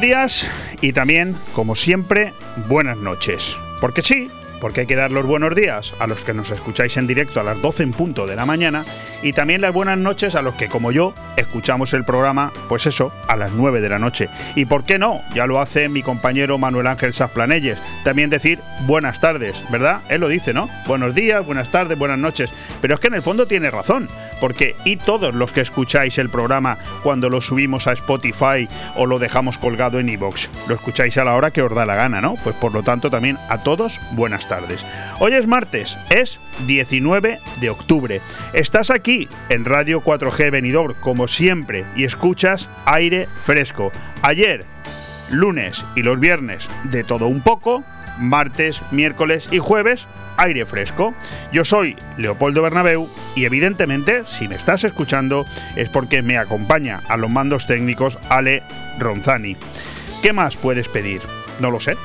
Días y también, como siempre, buenas noches. Porque sí, porque hay que dar los buenos días a los que nos escucháis en directo a las 12 en punto de la mañana y también las buenas noches a los que, como yo, escuchamos el programa, pues eso, a las 9 de la noche. ¿Y por qué no? Ya lo hace mi compañero Manuel Ángel Sasplanelles. También decir buenas tardes, ¿verdad? Él lo dice, ¿no? Buenos días, buenas tardes, buenas noches. Pero es que en el fondo tiene razón, porque y todos los que escucháis el programa cuando lo subimos a Spotify o lo dejamos colgado en iVoox, lo escucháis a la hora que os da la gana, ¿no? Pues por lo tanto también a todos buenas tardes. Hoy es martes, es 19 de octubre. Estás aquí en Radio 4G Venidor, como siempre, y escuchas aire fresco. Ayer, lunes y los viernes, de todo un poco, martes, miércoles y jueves, aire fresco. Yo soy Leopoldo Bernabeu y evidentemente, si me estás escuchando, es porque me acompaña a los mandos técnicos Ale Ronzani. ¿Qué más puedes pedir? No lo sé.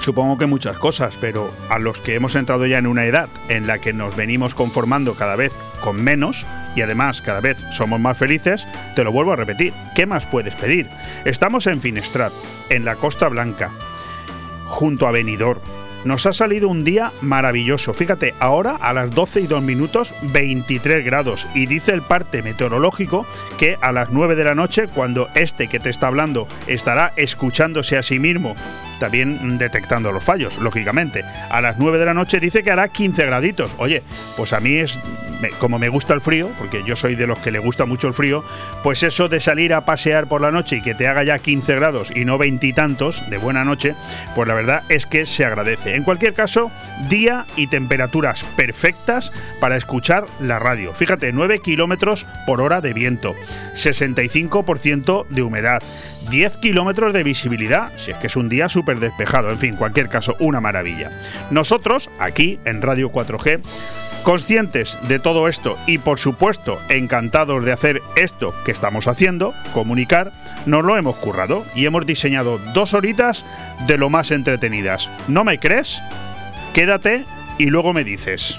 Supongo que muchas cosas, pero a los que hemos entrado ya en una edad en la que nos venimos conformando cada vez con menos y además cada vez somos más felices, te lo vuelvo a repetir. ¿Qué más puedes pedir? Estamos en Finestrat, en la Costa Blanca, junto a Benidorm. Nos ha salido un día maravilloso. Fíjate, ahora a las 12 y 2 minutos 23 grados. Y dice el parte meteorológico que a las 9 de la noche, cuando este que te está hablando estará escuchándose a sí mismo también detectando los fallos, lógicamente. A las 9 de la noche dice que hará 15 graditos. Oye, pues a mí es como me gusta el frío, porque yo soy de los que le gusta mucho el frío, pues eso de salir a pasear por la noche y que te haga ya 15 grados y no veintitantos de buena noche, pues la verdad es que se agradece. En cualquier caso, día y temperaturas perfectas para escuchar la radio. Fíjate, 9 kilómetros por hora de viento, 65% de humedad. 10 kilómetros de visibilidad, si es que es un día súper despejado, en fin, cualquier caso, una maravilla. Nosotros, aquí en Radio 4G, conscientes de todo esto y por supuesto encantados de hacer esto que estamos haciendo, comunicar, nos lo hemos currado y hemos diseñado dos horitas de lo más entretenidas. ¿No me crees? Quédate y luego me dices.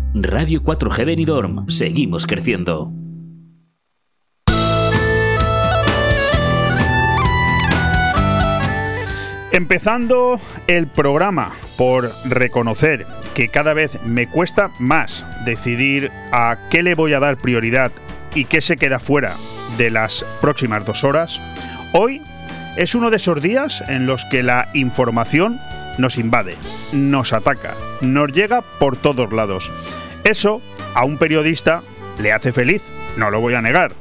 Radio 4G Benidorm. Seguimos creciendo. Empezando el programa por reconocer que cada vez me cuesta más decidir a qué le voy a dar prioridad y qué se queda fuera de las próximas dos horas, hoy es uno de esos días en los que la información nos invade, nos ataca, nos llega por todos lados. Eso a un periodista le hace feliz, no lo voy a negar.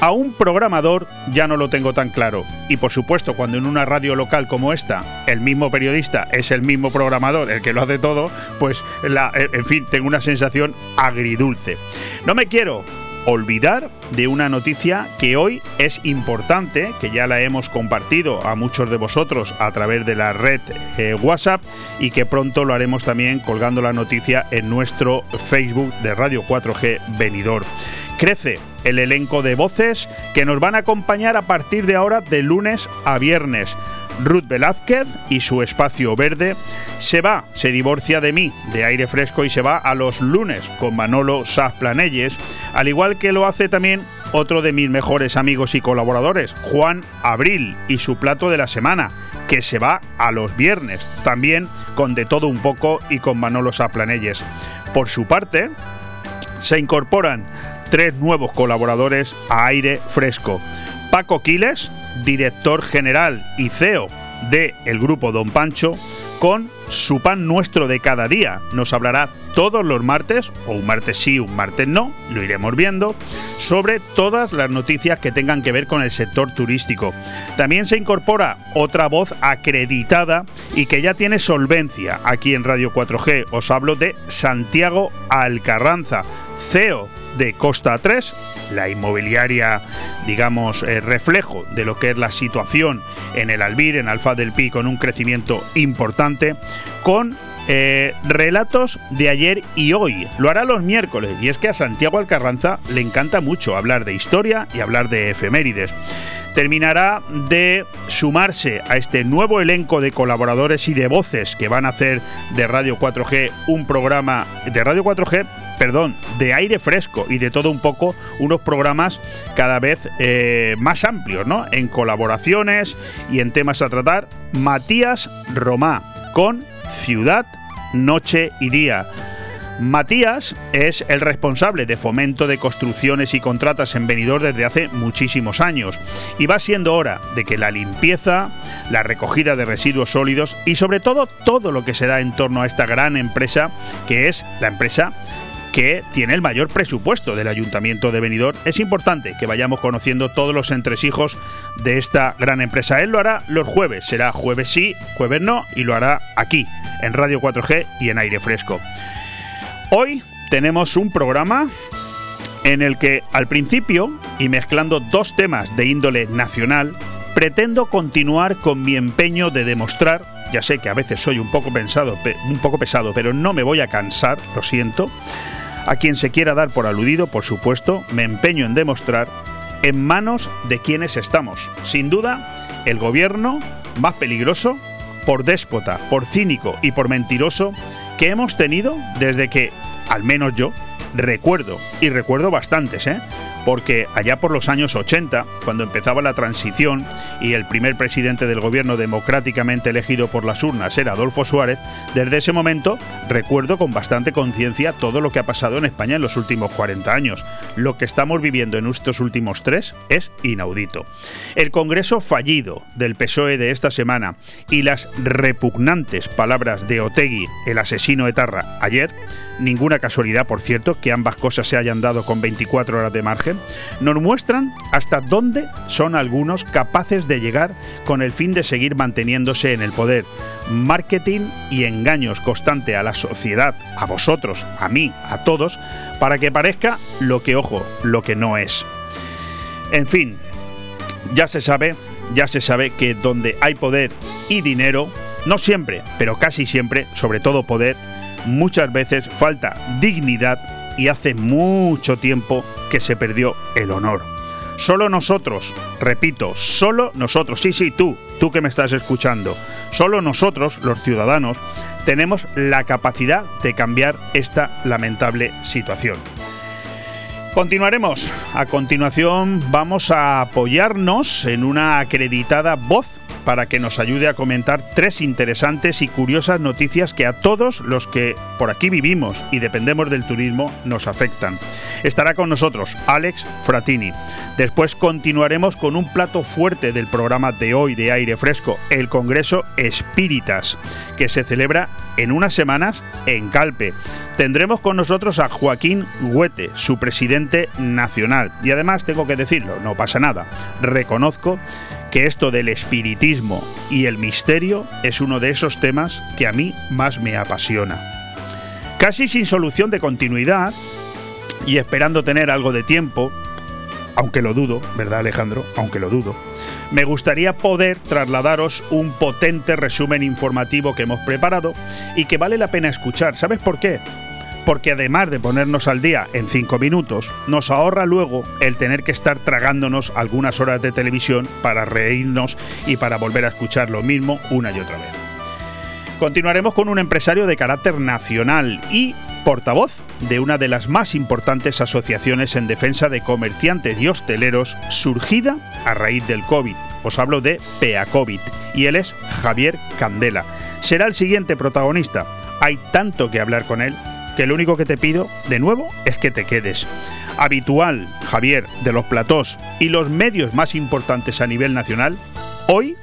A un programador ya no lo tengo tan claro. Y por supuesto, cuando en una radio local como esta, el mismo periodista es el mismo programador, el que lo hace todo, pues la, en fin, tengo una sensación agridulce. No me quiero olvidar de una noticia que hoy es importante, que ya la hemos compartido a muchos de vosotros a través de la red eh, WhatsApp y que pronto lo haremos también colgando la noticia en nuestro Facebook de Radio 4G Venidor. Crece el elenco de voces que nos van a acompañar a partir de ahora de lunes a viernes. Ruth Velázquez y su espacio verde se va, se divorcia de mí, de aire fresco y se va a los lunes con Manolo Planelles, al igual que lo hace también otro de mis mejores amigos y colaboradores, Juan Abril, y su plato de la semana, que se va a los viernes, también con de todo un poco y con Manolo Planelles. Por su parte, se incorporan tres nuevos colaboradores a aire fresco. Paco Quiles, director general y CEO de el grupo Don Pancho, con su pan nuestro de cada día. Nos hablará todos los martes, o un martes sí, un martes no, lo iremos viendo, sobre todas las noticias que tengan que ver con el sector turístico. También se incorpora otra voz acreditada y que ya tiene solvencia aquí en Radio 4G. Os hablo de Santiago Alcarranza, CEO de Costa 3, la inmobiliaria, digamos, eh, reflejo de lo que es la situación en el Albir, en Alfa del Pi, con un crecimiento importante, con eh, relatos de ayer y hoy. Lo hará los miércoles. Y es que a Santiago Alcarranza le encanta mucho hablar de historia y hablar de efemérides. Terminará de sumarse a este nuevo elenco de colaboradores y de voces que van a hacer de Radio 4G un programa de Radio 4G perdón, de aire fresco y de todo un poco, unos programas cada vez eh, más amplios, ¿no? En colaboraciones y en temas a tratar. Matías Romá con Ciudad noche y día. Matías es el responsable de fomento de construcciones y contratas en Benidorm desde hace muchísimos años y va siendo hora de que la limpieza, la recogida de residuos sólidos y sobre todo todo lo que se da en torno a esta gran empresa que es la empresa que tiene el mayor presupuesto del Ayuntamiento de Benidorm. Es importante que vayamos conociendo todos los entresijos de esta gran empresa. Él lo hará los jueves, será jueves sí, jueves no, y lo hará aquí, en Radio 4G y en aire fresco. Hoy tenemos un programa en el que al principio, y mezclando dos temas de índole nacional, pretendo continuar con mi empeño de demostrar, ya sé que a veces soy un poco, pensado, un poco pesado, pero no me voy a cansar, lo siento, a quien se quiera dar por aludido, por supuesto, me empeño en demostrar en manos de quienes estamos. Sin duda, el gobierno más peligroso, por déspota, por cínico y por mentiroso que hemos tenido desde que, al menos yo, recuerdo, y recuerdo bastantes, ¿eh? Porque allá por los años 80, cuando empezaba la transición y el primer presidente del gobierno democráticamente elegido por las urnas era Adolfo Suárez, desde ese momento recuerdo con bastante conciencia todo lo que ha pasado en España en los últimos 40 años. Lo que estamos viviendo en estos últimos tres es inaudito. El Congreso fallido del PSOE de esta semana y las repugnantes palabras de Otegui, el asesino etarra, ayer, ninguna casualidad, por cierto, que ambas cosas se hayan dado con 24 horas de margen, nos muestran hasta dónde son algunos capaces de llegar con el fin de seguir manteniéndose en el poder. Marketing y engaños constante a la sociedad, a vosotros, a mí, a todos, para que parezca lo que, ojo, lo que no es. En fin, ya se sabe, ya se sabe que donde hay poder y dinero, no siempre, pero casi siempre, sobre todo poder, muchas veces falta dignidad y hace mucho tiempo que se perdió el honor. Solo nosotros, repito, solo nosotros, sí, sí, tú, tú que me estás escuchando, solo nosotros, los ciudadanos, tenemos la capacidad de cambiar esta lamentable situación. Continuaremos. A continuación vamos a apoyarnos en una acreditada voz para que nos ayude a comentar tres interesantes y curiosas noticias que a todos los que por aquí vivimos y dependemos del turismo nos afectan. Estará con nosotros Alex Fratini. Después continuaremos con un plato fuerte del programa de hoy de aire fresco, el Congreso Espíritas, que se celebra en unas semanas en Calpe. Tendremos con nosotros a Joaquín Huete, su presidente nacional. Y además tengo que decirlo, no pasa nada. Reconozco que esto del espiritismo y el misterio es uno de esos temas que a mí más me apasiona. Casi sin solución de continuidad y esperando tener algo de tiempo, aunque lo dudo, ¿verdad Alejandro? Aunque lo dudo, me gustaría poder trasladaros un potente resumen informativo que hemos preparado y que vale la pena escuchar. ¿Sabes por qué? Porque además de ponernos al día en cinco minutos, nos ahorra luego el tener que estar tragándonos algunas horas de televisión para reírnos y para volver a escuchar lo mismo una y otra vez. Continuaremos con un empresario de carácter nacional y portavoz de una de las más importantes asociaciones en defensa de comerciantes y hosteleros surgida a raíz del COVID. Os hablo de PEACOVID y él es Javier Candela. Será el siguiente protagonista. Hay tanto que hablar con él que lo único que te pido, de nuevo, es que te quedes. Habitual, Javier, de los platós y los medios más importantes a nivel nacional, hoy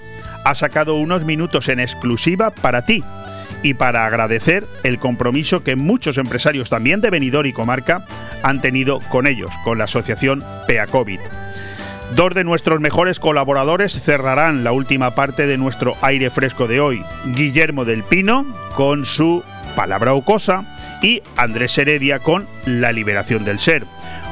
ha sacado unos minutos en exclusiva para ti y para agradecer el compromiso que muchos empresarios también de Benidorm y comarca han tenido con ellos, con la asociación PEACOVID. Dos de nuestros mejores colaboradores cerrarán la última parte de nuestro aire fresco de hoy. Guillermo del Pino con su palabra o cosa y Andrés Heredia con La liberación del ser.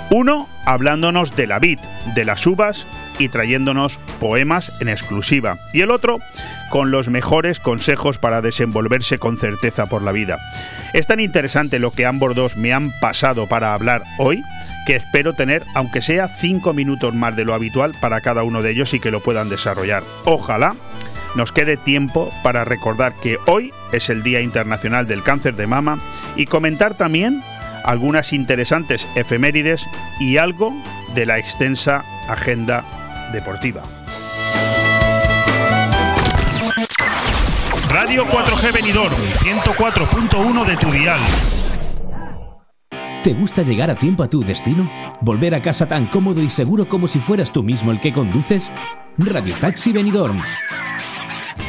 Uno hablándonos de la vid, de las uvas y trayéndonos poemas en exclusiva. Y el otro con los mejores consejos para desenvolverse con certeza por la vida. Es tan interesante lo que ambos dos me han pasado para hablar hoy que espero tener, aunque sea cinco minutos más de lo habitual para cada uno de ellos y que lo puedan desarrollar. Ojalá nos quede tiempo para recordar que hoy es el Día Internacional del Cáncer de Mama y comentar también algunas interesantes efemérides y algo de la extensa agenda deportiva. Radio 4G Benidorm, 104.1 de tu dial. ¿Te gusta llegar a tiempo a tu destino? ¿Volver a casa tan cómodo y seguro como si fueras tú mismo el que conduces? Radio Taxi Benidorm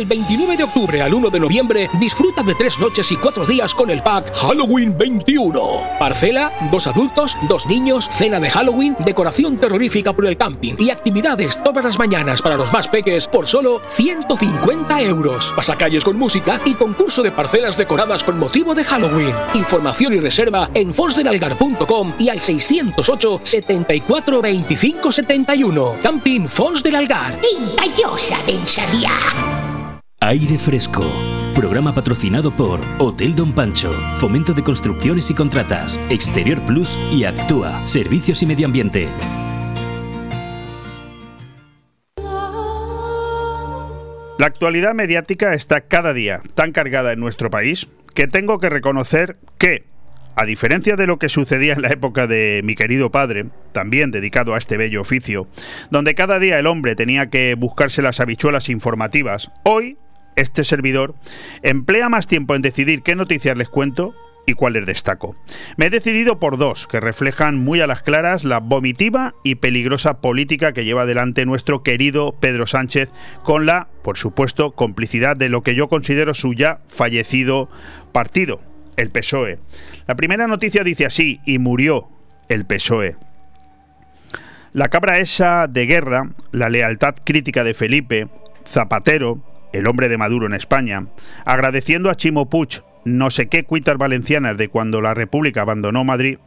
El 29 de octubre al 1 de noviembre disfruta de tres noches y cuatro días con el pack Halloween 21. Parcela, dos adultos, dos niños, cena de Halloween, decoración terrorífica por el camping y actividades todas las mañanas para los más peques por solo 150 euros. Pasacalles con música y concurso de parcelas decoradas con motivo de Halloween. Información y reserva en fosdelalgar.com y al 608 74 25 71. Camping Fons del Algar. Intallosa densaría. Aire Fresco. Programa patrocinado por Hotel Don Pancho, Fomento de Construcciones y Contratas, Exterior Plus y Actúa, Servicios y Medio Ambiente. La actualidad mediática está cada día tan cargada en nuestro país que tengo que reconocer que, a diferencia de lo que sucedía en la época de mi querido padre, también dedicado a este bello oficio, donde cada día el hombre tenía que buscarse las habichuelas informativas, hoy este servidor emplea más tiempo en decidir qué noticias les cuento y cuáles destaco. Me he decidido por dos que reflejan muy a las claras la vomitiva y peligrosa política que lleva adelante nuestro querido Pedro Sánchez con la, por supuesto, complicidad de lo que yo considero su ya fallecido partido, el PSOE. La primera noticia dice así, y murió el PSOE. La cabra esa de guerra, la lealtad crítica de Felipe, Zapatero, el hombre de Maduro en España, agradeciendo a Chimo Puig no sé qué cuitas valencianas de cuando la República abandonó Madrid,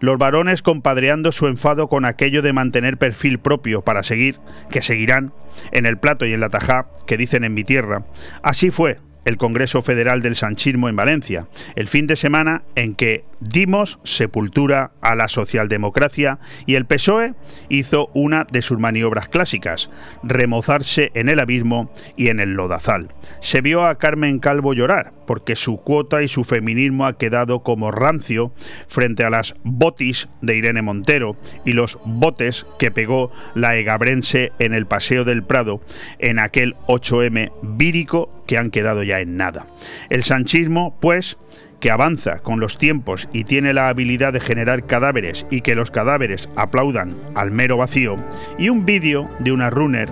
los varones compadreando su enfado con aquello de mantener perfil propio para seguir, que seguirán, en el plato y en la tajá, que dicen en mi tierra. Así fue el Congreso Federal del Sanchismo en Valencia, el fin de semana en que dimos sepultura a la socialdemocracia y el PSOE hizo una de sus maniobras clásicas, remozarse en el abismo y en el lodazal. Se vio a Carmen Calvo llorar porque su cuota y su feminismo ha quedado como rancio frente a las botis de Irene Montero y los botes que pegó la egabrense en el Paseo del Prado en aquel 8M vírico que han quedado ya en nada. El sanchismo, pues, que avanza con los tiempos y tiene la habilidad de generar cadáveres y que los cadáveres aplaudan al mero vacío, y un vídeo de una runner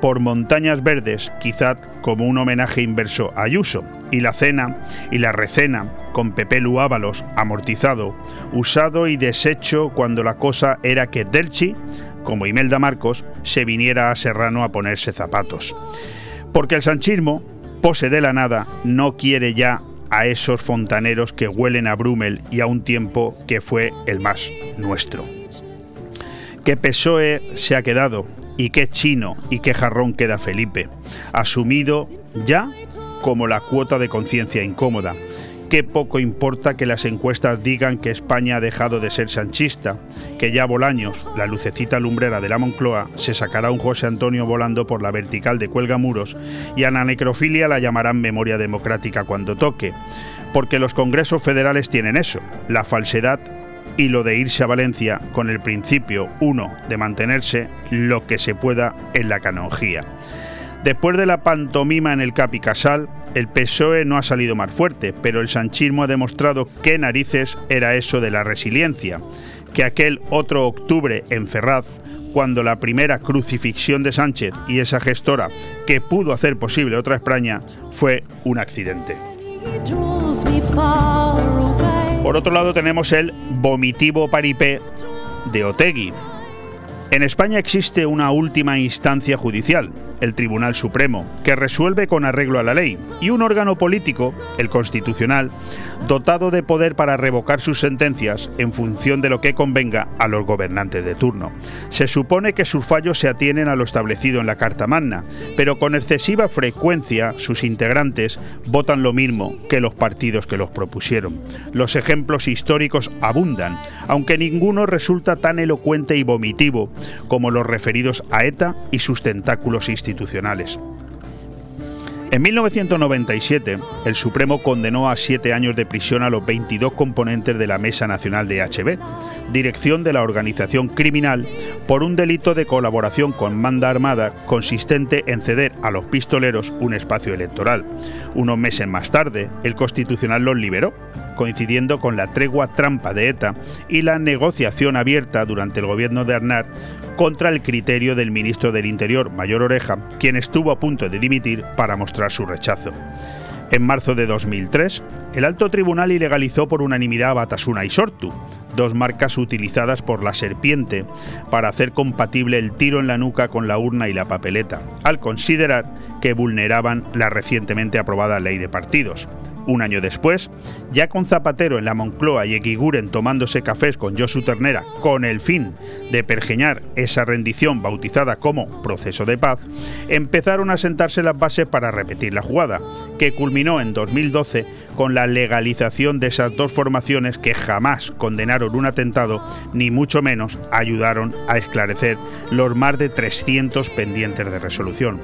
por montañas verdes, quizá como un homenaje inverso a Ayuso, y la cena y la recena con Pepe Luábalos amortizado, usado y deshecho cuando la cosa era que Delchi, como Imelda Marcos, se viniera a Serrano a ponerse zapatos. Porque el sanchismo, pose de la nada, no quiere ya a esos fontaneros que huelen a Brumel y a un tiempo que fue el más nuestro. Qué PSOE se ha quedado y qué chino y qué jarrón queda Felipe, asumido ya como la cuota de conciencia incómoda, qué poco importa que las encuestas digan que España ha dejado de ser sanchista, que ya Bolaños, la lucecita lumbrera de la Moncloa, se sacará un José Antonio volando por la vertical de Cuelgamuros y a la necrofilia la llamarán memoria democrática cuando toque, porque los congresos federales tienen eso, la falsedad y lo de irse a Valencia con el principio, uno, de mantenerse lo que se pueda en la canonjía. Después de la pantomima en el Capi Casal, el PSOE no ha salido más fuerte, pero el sanchismo ha demostrado qué narices era eso de la resiliencia, que aquel otro octubre en Ferraz, cuando la primera crucifixión de Sánchez y esa gestora que pudo hacer posible otra España fue un accidente. Por otro lado tenemos el vomitivo paripé de Otegui, en España existe una última instancia judicial, el Tribunal Supremo, que resuelve con arreglo a la ley, y un órgano político, el Constitucional, dotado de poder para revocar sus sentencias en función de lo que convenga a los gobernantes de turno. Se supone que sus fallos se atienen a lo establecido en la Carta Magna, pero con excesiva frecuencia sus integrantes votan lo mismo que los partidos que los propusieron. Los ejemplos históricos abundan, aunque ninguno resulta tan elocuente y vomitivo como los referidos a ETA y sus tentáculos institucionales. En 1997, el Supremo condenó a siete años de prisión a los 22 componentes de la Mesa Nacional de HB, dirección de la organización criminal, por un delito de colaboración con manda armada consistente en ceder a los pistoleros un espacio electoral. Unos meses más tarde, el Constitucional los liberó, coincidiendo con la tregua trampa de ETA y la negociación abierta durante el gobierno de Arnar contra el criterio del ministro del Interior, Mayor Oreja, quien estuvo a punto de dimitir para mostrar su rechazo. En marzo de 2003, el alto tribunal ilegalizó por unanimidad a Batasuna y Sortu, dos marcas utilizadas por la serpiente para hacer compatible el tiro en la nuca con la urna y la papeleta, al considerar que vulneraban la recientemente aprobada ley de partidos. Un año después, ya con Zapatero en la Moncloa y Eguiguren tomándose cafés con Josu Ternera con el fin de pergeñar esa rendición bautizada como proceso de paz, empezaron a sentarse las bases para repetir la jugada, que culminó en 2012 con la legalización de esas dos formaciones que jamás condenaron un atentado, ni mucho menos ayudaron a esclarecer los más de 300 pendientes de resolución.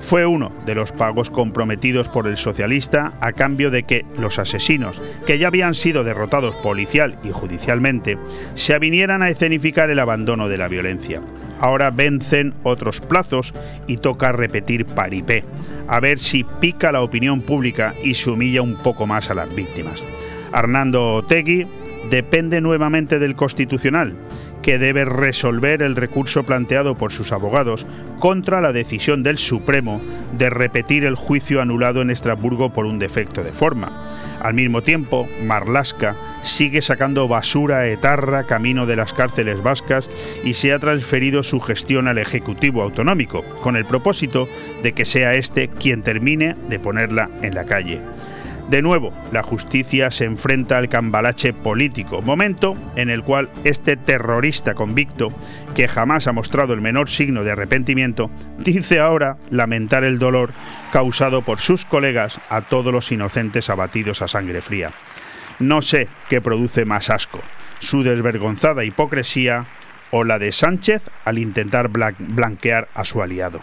Fue uno de los pagos comprometidos por el socialista a cambio de que los asesinos, que ya habían sido derrotados policial y judicialmente, se avinieran a escenificar el abandono de la violencia. Ahora vencen otros plazos y toca repetir paripé, a ver si pica la opinión pública y se humilla un poco más a las víctimas. Arnando Otegui depende nuevamente del Constitucional, que debe resolver el recurso planteado por sus abogados contra la decisión del Supremo de repetir el juicio anulado en Estrasburgo por un defecto de forma. Al mismo tiempo, Marlasca sigue sacando basura etarra camino de las cárceles vascas y se ha transferido su gestión al Ejecutivo Autonómico, con el propósito de que sea este quien termine de ponerla en la calle. De nuevo, la justicia se enfrenta al cambalache político, momento en el cual este terrorista convicto, que jamás ha mostrado el menor signo de arrepentimiento, dice ahora lamentar el dolor causado por sus colegas a todos los inocentes abatidos a sangre fría. No sé qué produce más asco, su desvergonzada hipocresía o la de Sánchez al intentar blanquear a su aliado.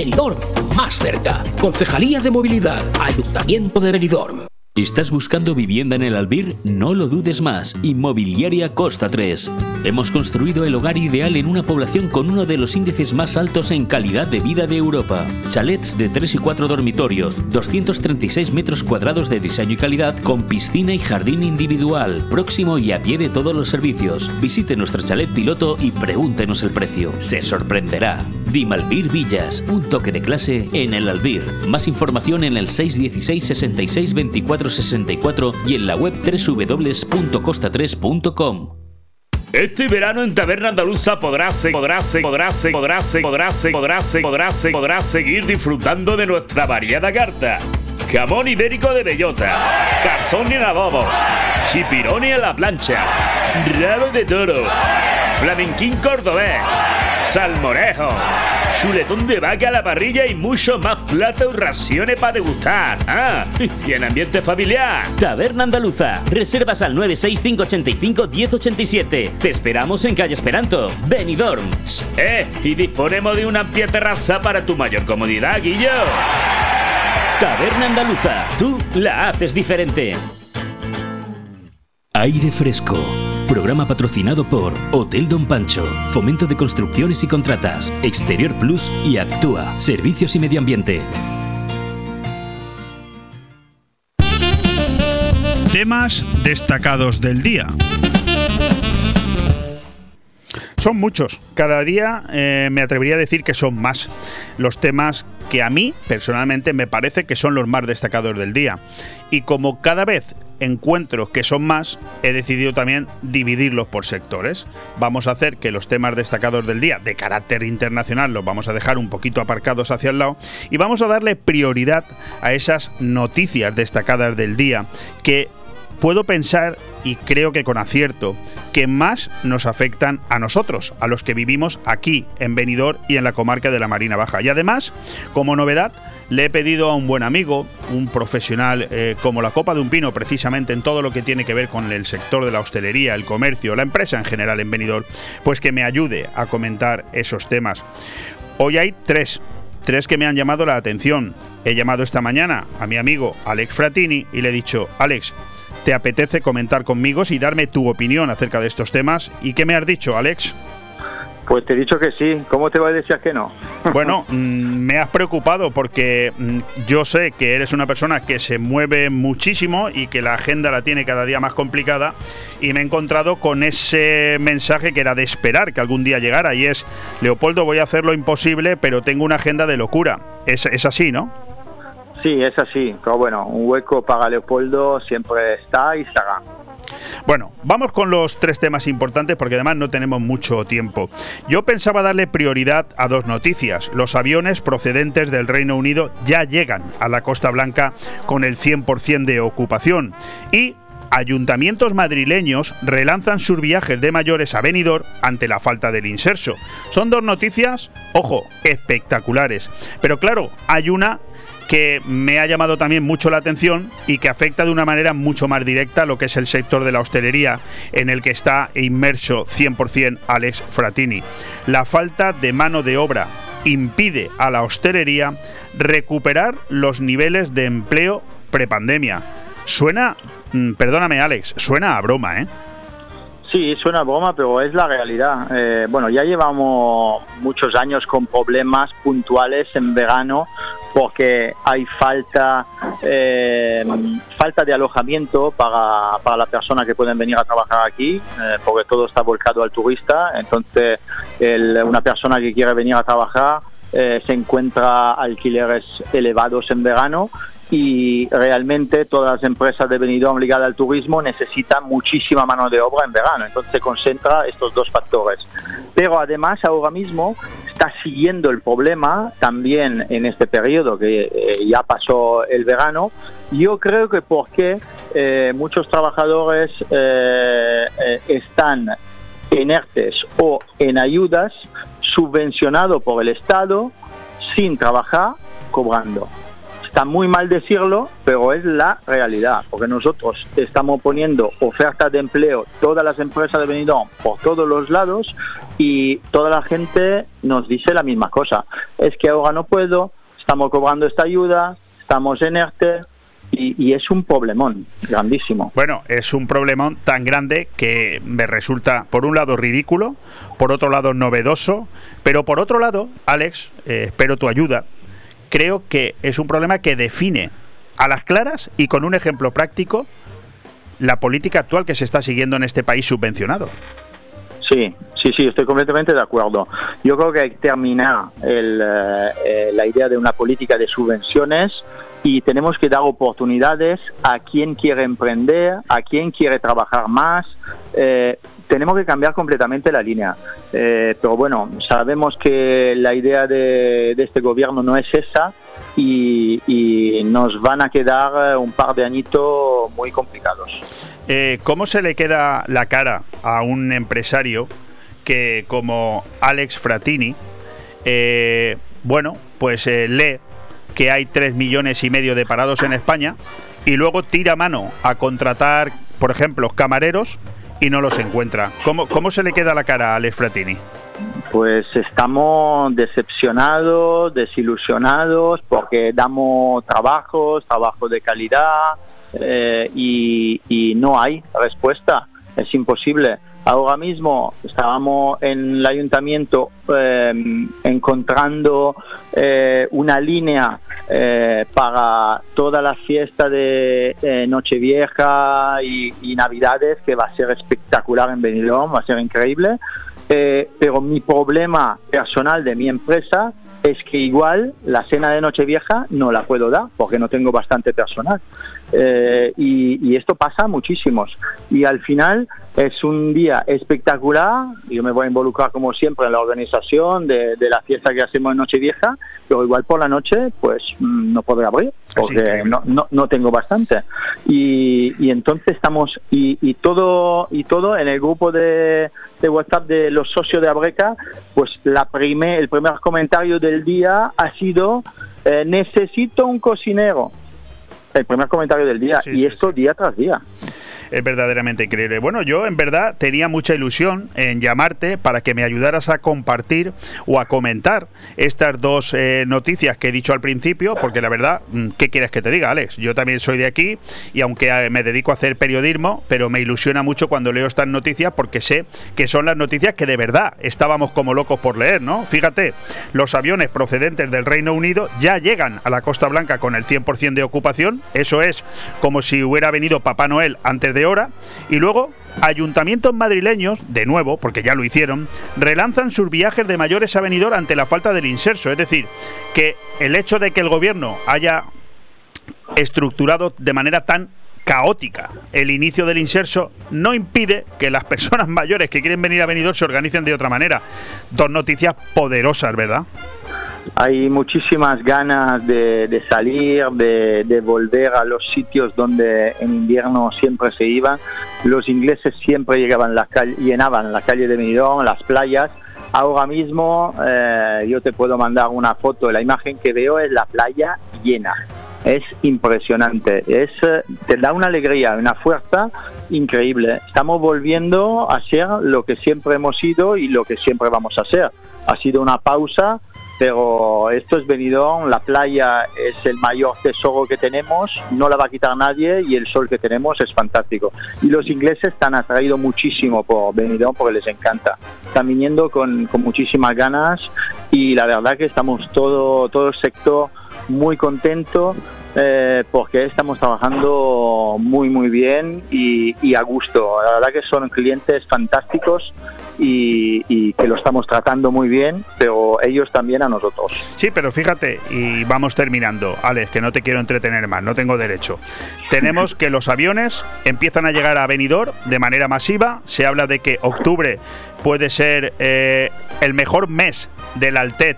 Benidorm, más cerca. Concejalía de Movilidad, Ayuntamiento de Benidorm. ¿Estás buscando vivienda en el Albir? No lo dudes más. Inmobiliaria Costa 3. Hemos construido el hogar ideal en una población con uno de los índices más altos en calidad de vida de Europa. Chalets de 3 y 4 dormitorios, 236 metros cuadrados de diseño y calidad con piscina y jardín individual, próximo y a pie de todos los servicios. Visite nuestro chalet piloto y pregúntenos el precio. Se sorprenderá. Dimalvir Villas, un toque de clase en el Albir. Más información en el 616 66 24 64 y en la web www.costa3.com. Este verano en Taberna Andaluza podrás, podrás, podrás, podrás, podrás, podrás, podrás, podrás seguir disfrutando de nuestra variada carta. Jamón ibérico de bellota, cazón en adobo, chipironi a la plancha, rabo de toro, flamenquín cordobés, salmorejo, chuletón de vaca a la parrilla y mucho más platos y raciones para degustar. Ah, y en ambiente familiar. Taberna Andaluza. Reservas al 96585 1087. Te esperamos en calle Esperanto, Benidorm. Eh, y disponemos de una amplia terraza para tu mayor comodidad, Guillo. Taberna Andaluza. Tú la haces diferente. Aire Fresco. Programa patrocinado por Hotel Don Pancho, Fomento de Construcciones y Contratas, Exterior Plus y Actúa, Servicios y Medio Ambiente. Temas destacados del día. Son muchos. Cada día eh, me atrevería a decir que son más los temas que a mí personalmente me parece que son los más destacados del día. Y como cada vez encuentro que son más, he decidido también dividirlos por sectores. Vamos a hacer que los temas destacados del día de carácter internacional los vamos a dejar un poquito aparcados hacia el lado y vamos a darle prioridad a esas noticias destacadas del día que puedo pensar, y creo que con acierto, que más nos afectan a nosotros, a los que vivimos aquí, en Benidorm y en la comarca de la Marina Baja. Y además, como novedad, le he pedido a un buen amigo, un profesional eh, como la Copa de un Pino, precisamente en todo lo que tiene que ver con el sector de la hostelería, el comercio, la empresa en general en Benidorm, pues que me ayude a comentar esos temas. Hoy hay tres, tres que me han llamado la atención. He llamado esta mañana a mi amigo Alex Fratini y le he dicho, Alex, ¿te apetece comentar conmigo y darme tu opinión acerca de estos temas? ¿Y qué me has dicho, Alex? Pues te he dicho que sí. ¿Cómo te vas a decir que no? Bueno, mm, me has preocupado porque mm, yo sé que eres una persona que se mueve muchísimo y que la agenda la tiene cada día más complicada y me he encontrado con ese mensaje que era de esperar que algún día llegara y es, Leopoldo, voy a hacer lo imposible, pero tengo una agenda de locura. Es, es así, ¿no? Sí, es así. Pero bueno, un hueco para Leopoldo siempre está y estará. Bueno, vamos con los tres temas importantes porque además no tenemos mucho tiempo. Yo pensaba darle prioridad a dos noticias. Los aviones procedentes del Reino Unido ya llegan a la Costa Blanca con el 100% de ocupación y ayuntamientos madrileños relanzan sus viajes de mayores a Benidorm ante la falta del inserso. Son dos noticias, ojo, espectaculares. Pero claro, hay una que me ha llamado también mucho la atención y que afecta de una manera mucho más directa lo que es el sector de la hostelería en el que está inmerso 100% Alex Fratini. La falta de mano de obra impide a la hostelería recuperar los niveles de empleo prepandemia. Suena, mm, perdóname Alex, suena a broma, ¿eh? Sí, suena broma, pero es la realidad. Eh, bueno, ya llevamos muchos años con problemas puntuales en verano porque hay falta eh, falta de alojamiento para, para las personas que pueden venir a trabajar aquí, eh, porque todo está volcado al turista. Entonces, una persona que quiere venir a trabajar se encuentra alquileres elevados en verano y realmente todas las empresas de Benidorm ligadas al turismo necesitan muchísima mano de obra en verano. Entonces se concentra estos dos factores. Pero además ahora mismo está siguiendo el problema también en este periodo que eh, ya pasó el verano. Yo creo que porque eh, muchos trabajadores eh, están inertes o en ayudas subvencionados por el Estado sin trabajar, cobrando. Está muy mal decirlo, pero es la realidad, porque nosotros estamos poniendo ofertas de empleo, todas las empresas de Benidorm, por todos los lados, y toda la gente nos dice la misma cosa. Es que ahora no puedo, estamos cobrando esta ayuda, estamos en ERTE, y, es un problemón grandísimo. Bueno, es un problemón tan grande que me resulta, por un lado, ridículo, por otro lado, novedoso, pero por otro lado, Alex, eh, espero tu ayuda, creo que es un problema que define a las claras y con un ejemplo práctico la política actual que se está siguiendo en este país subvencionado. Sí, Sí, sí, estoy completamente de acuerdo. Yo creo que hay que terminar el, eh, eh, la idea de una política de subvenciones y tenemos que dar oportunidades a quien quiere emprender, a quien quiere trabajar más. Eh, tenemos que cambiar completamente la línea. Eh, pero bueno, sabemos que la idea de, este gobierno no es esa y, nos van a quedar un par de añitos muy complicados. Eh, ¿Cómo se le queda la cara a un empresario que, como Alex Fratini, eh, bueno, pues eh, lee que hay 3 millones y medio de parados en España y luego tira mano a contratar, por ejemplo, camareros y no los encuentra? ¿Cómo, cómo se le queda la cara a Alex Fratini? Pues estamos decepcionados, desilusionados, porque damos trabajos, trabajos de calidad eh, y, y no hay respuesta. Es imposible. Ahora mismo estábamos en el ayuntamiento eh, encontrando eh, una línea eh, para toda la fiesta de Nochevieja y, Navidades que va a ser espectacular en Benidorm, va a ser increíble. Pero mi problema personal de mi empresa es que igual la cena de Nochevieja no la puedo dar porque no tengo bastante personal. Y, y esto pasa muchísimos. Y al final es un día espectacular. Yo me voy a involucrar como siempre en la organización de, de la fiesta que hacemos en Nochevieja, pero igual por la noche pues mm, no podré abrir porque no, no, no tengo bastante. Y, y entonces estamos y, y todo y todo en el grupo de, de WhatsApp de los socios de Abreca, pues la prime, el primer comentario del día ha sido eh, necesito un cocinero. El primer comentario del día y esto día tras día es verdaderamente increíble. Bueno, yo en verdad tenía mucha ilusión en llamarte para que me ayudaras a compartir o a comentar estas dos eh, noticias que he dicho al principio, porque la verdad, mm, ¿qué quieres que te diga, Alex? Yo también soy de aquí y aunque eh, me dedico a hacer periodismo, pero me ilusiona mucho cuando leo estas noticias porque sé que son las noticias que de verdad estábamos como locos por leer, ¿no? Fíjate, los aviones procedentes del Reino Unido ya llegan a la Costa Blanca con el 100% de ocupación, eso es como si hubiera venido Papá Noel antes de hora, y luego ayuntamientos madrileños, de nuevo, porque ya lo hicieron, relanzan sus viajes de mayores a venidor ante la falta del inserso. Es decir, que el hecho de que el gobierno haya estructurado de manera tan caótica el inicio del inserso no impide que las personas mayores que quieren venir a venidor se organicen de otra manera. Dos noticias poderosas, ¿verdad? Hay muchísimas ganas de, salir, de, volver a los sitios donde en invierno siempre se iban. Los ingleses siempre llegaban la calle, llenaban la calle de Benidorm, las playas. Ahora mismo eh, yo te puedo mandar una foto, la imagen que veo es la playa llena. Es impresionante, es, te da una alegría, una fuerza increíble. Estamos volviendo a ser lo que siempre hemos sido y lo que siempre vamos a ser. Ha sido una pausa pero esto es Benidorm, la playa es el mayor tesoro que tenemos, no la va a quitar nadie y el sol que tenemos es fantástico. Y los ingleses están atraídos muchísimo por Benidorm porque les encanta. Están viniendo con, con muchísimas ganas y la verdad que estamos todo, todo el sector muy contento eh, porque estamos trabajando muy muy bien y, y, a gusto. La verdad que son clientes fantásticos y, y, que lo estamos tratando muy bien, pero ellos también a nosotros. Sí, pero fíjate, y vamos terminando, Alex, que no te quiero entretener más, no tengo derecho. Tenemos que los aviones empiezan a llegar a Benidorm de manera masiva, se habla de que octubre puede ser eh, el mejor mes del Altet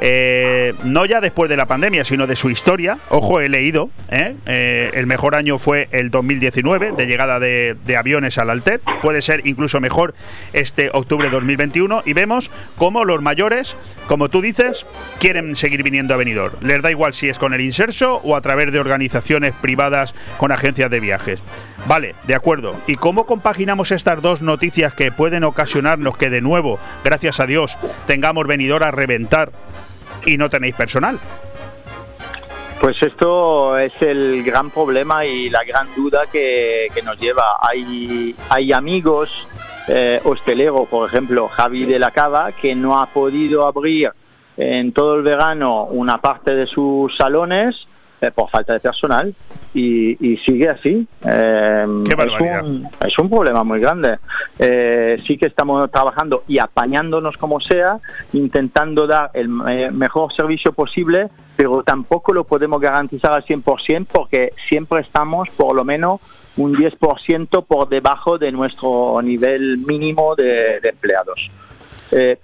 eh, no ya después de la pandemia, sino de su historia. Ojo, he leído, ¿eh? Eh, el mejor año fue el 2019, de llegada de, de, aviones al Altet. Puede ser incluso mejor este octubre de 2021. Y vemos cómo los mayores, como tú dices, quieren seguir viniendo a Benidorm. Les da igual si es con el inserso o a través de organizaciones privadas con agencias de viajes. Vale, de acuerdo. ¿Y cómo compaginamos estas dos noticias que pueden ocasionarnos que de nuevo, gracias a Dios, tengamos venidor a reventar y no tenéis personal? Pues esto es el gran problema y la gran duda que, nos lleva. Hay, hay amigos eh, hosteleros, por ejemplo, Javi de la Cava, que no ha podido abrir en todo el verano una parte de sus salones eh, por falta de personal y, sigue así. Eh, es, un, es, un, problema muy grande. Eh, sí que estamos trabajando y apañándonos como sea, intentando dar el mejor servicio posible, pero tampoco lo podemos garantizar al 100% porque siempre estamos por lo menos un 10% por debajo de nuestro nivel mínimo de, empleados.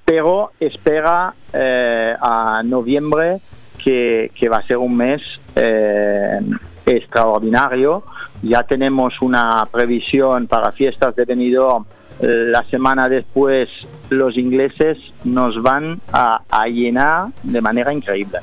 pero espera a noviembre que, que, va a ser un mes eh, extraordinario. Ya tenemos una previsión para fiestas de Benidorm. La semana después los ingleses nos van a, llenar de manera increíble.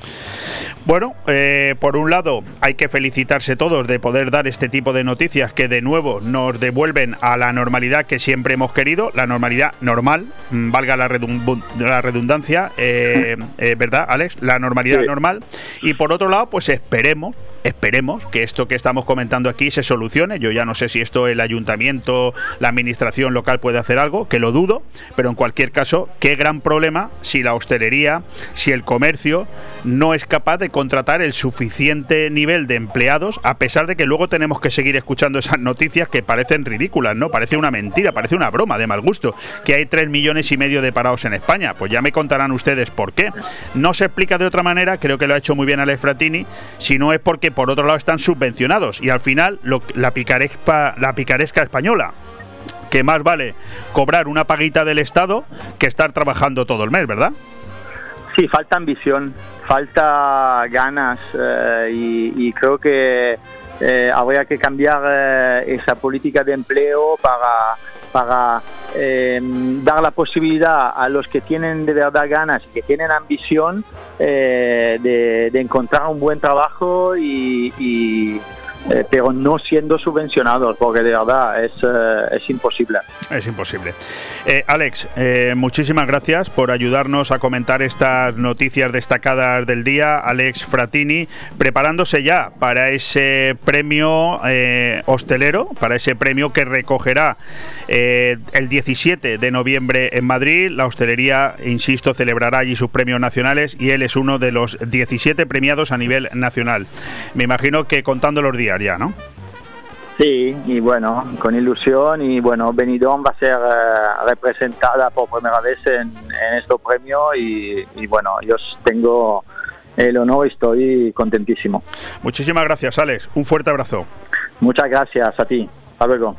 Bueno, eh, por un lado hay que felicitarse todos de poder dar este tipo de noticias que de nuevo nos devuelven a la normalidad que siempre hemos querido, la normalidad normal, mm, valga la, redundancia, eh, eh, ¿verdad, Alex? La normalidad normal. Y por otro lado, pues esperemos esperemos que esto que estamos comentando aquí se solucione. Yo ya no sé si esto el ayuntamiento, la administración local puede hacer algo, que lo dudo, pero en cualquier caso, qué gran problema si la hostelería, si el comercio no es capaz de contratar el suficiente nivel de empleados, a pesar de que luego tenemos que seguir escuchando esas noticias que parecen ridículas, ¿no? Parece una mentira, parece una broma de mal gusto, que hay tres millones y medio de parados en España. Pues ya me contarán ustedes por qué. No se explica de otra manera, creo que lo ha hecho muy bien Alex Fratini, si no es porque por otro lado están subvencionados y al final la, picaresca, la picaresca española que más vale cobrar una paguita del Estado que estar trabajando todo el mes, ¿verdad? Sí, falta ambición, falta ganas eh, y, creo que eh, habría que cambiar eh, esa política de empleo para, para dar la posibilidad a los que tienen de verdad ganas y que tienen ambición de, encontrar un buen trabajo y eh, pero no siendo subvencionados, porque de verdad es, eh, es imposible. Es imposible. Eh, Alex, muchísimas gracias por ayudarnos a comentar estas noticias destacadas del día. Alex Fratini, preparándose ya para ese premio hostelero, para ese premio que recogerá el 17 de noviembre en Madrid. La hostelería, insisto, celebrará allí sus premios nacionales y él es uno de los 17 premiados a nivel nacional. Me imagino que contando los días ¿no? Sí, y bueno, con ilusión y bueno, Benidorm va a ser eh, representada por primera vez en, este premio y, y, bueno, yo tengo el honor y estoy contentísimo. Muchísimas gracias, Alex. Un fuerte abrazo. Muchas gracias a ti. Hasta luego.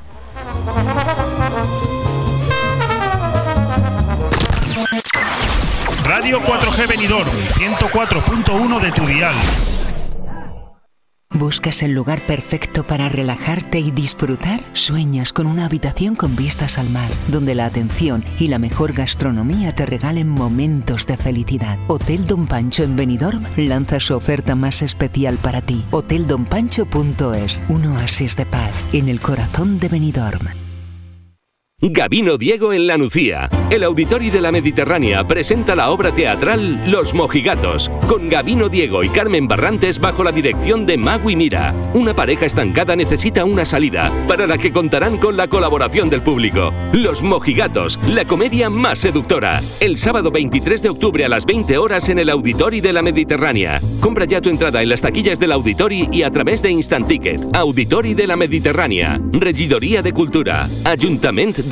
Radio 4G Benidorm, 104.1 de tu dial. ¿Buscas el lugar perfecto para relajarte y disfrutar? Sueñas con una habitación con vistas al mar, donde la atención y la mejor gastronomía te regalen momentos de felicidad. Hotel Don Pancho en Benidorm lanza su oferta más especial para ti. Hoteldonpancho.es, un oasis de paz en el corazón de Benidorm. Gabino Diego en La Nucía. El Auditori de la Mediterránea presenta la obra teatral Los Mojigatos, con Gabino Diego y Carmen Barrantes bajo la dirección de Magui Mira. Una pareja estancada necesita una salida, para la que contarán con la colaboración del público. Los Mojigatos, la comedia más seductora. El sábado 23 de octubre a las 20 horas en el Auditori de la Mediterránea. Compra ya tu entrada en las taquillas del Auditori y a través de Instant Ticket. Auditori de la Mediterránea. Regidoría de Cultura. Ayuntamiento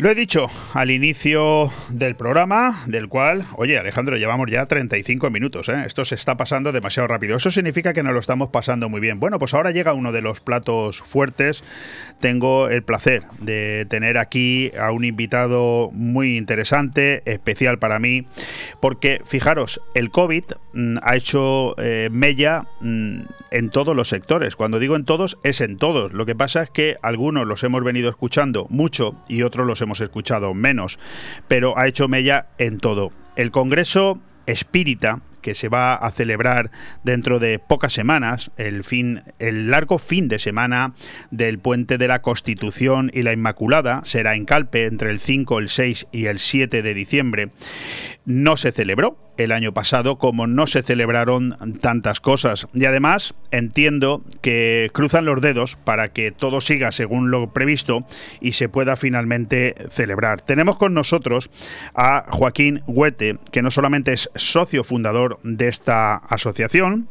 Lo he dicho al inicio del programa, del cual, oye Alejandro, llevamos ya 35 minutos, ¿eh? esto se está pasando demasiado rápido. Eso significa que nos lo estamos pasando muy bien. Bueno, pues ahora llega uno de los platos fuertes. Tengo el placer de tener aquí a un invitado muy interesante, especial para mí, porque fijaros, el COVID ha hecho eh, mella mm, en todos los sectores. Cuando digo en todos, es en todos. Lo que pasa es que algunos los hemos venido escuchando mucho y otros los hemos escuchado menos, pero ha hecho mella en todo. El Congreso Espírita que se va a celebrar dentro de pocas semanas, el fin, el largo fin de semana del puente de la Constitución y la Inmaculada, será en Calpe entre el 5, el 6 y el 7 de diciembre. No se celebró el año pasado como no se celebraron tantas cosas. Y además entiendo que cruzan los dedos para que todo siga según lo previsto y se pueda finalmente celebrar. Tenemos con nosotros a Joaquín Huete, que no solamente es socio fundador de esta asociación,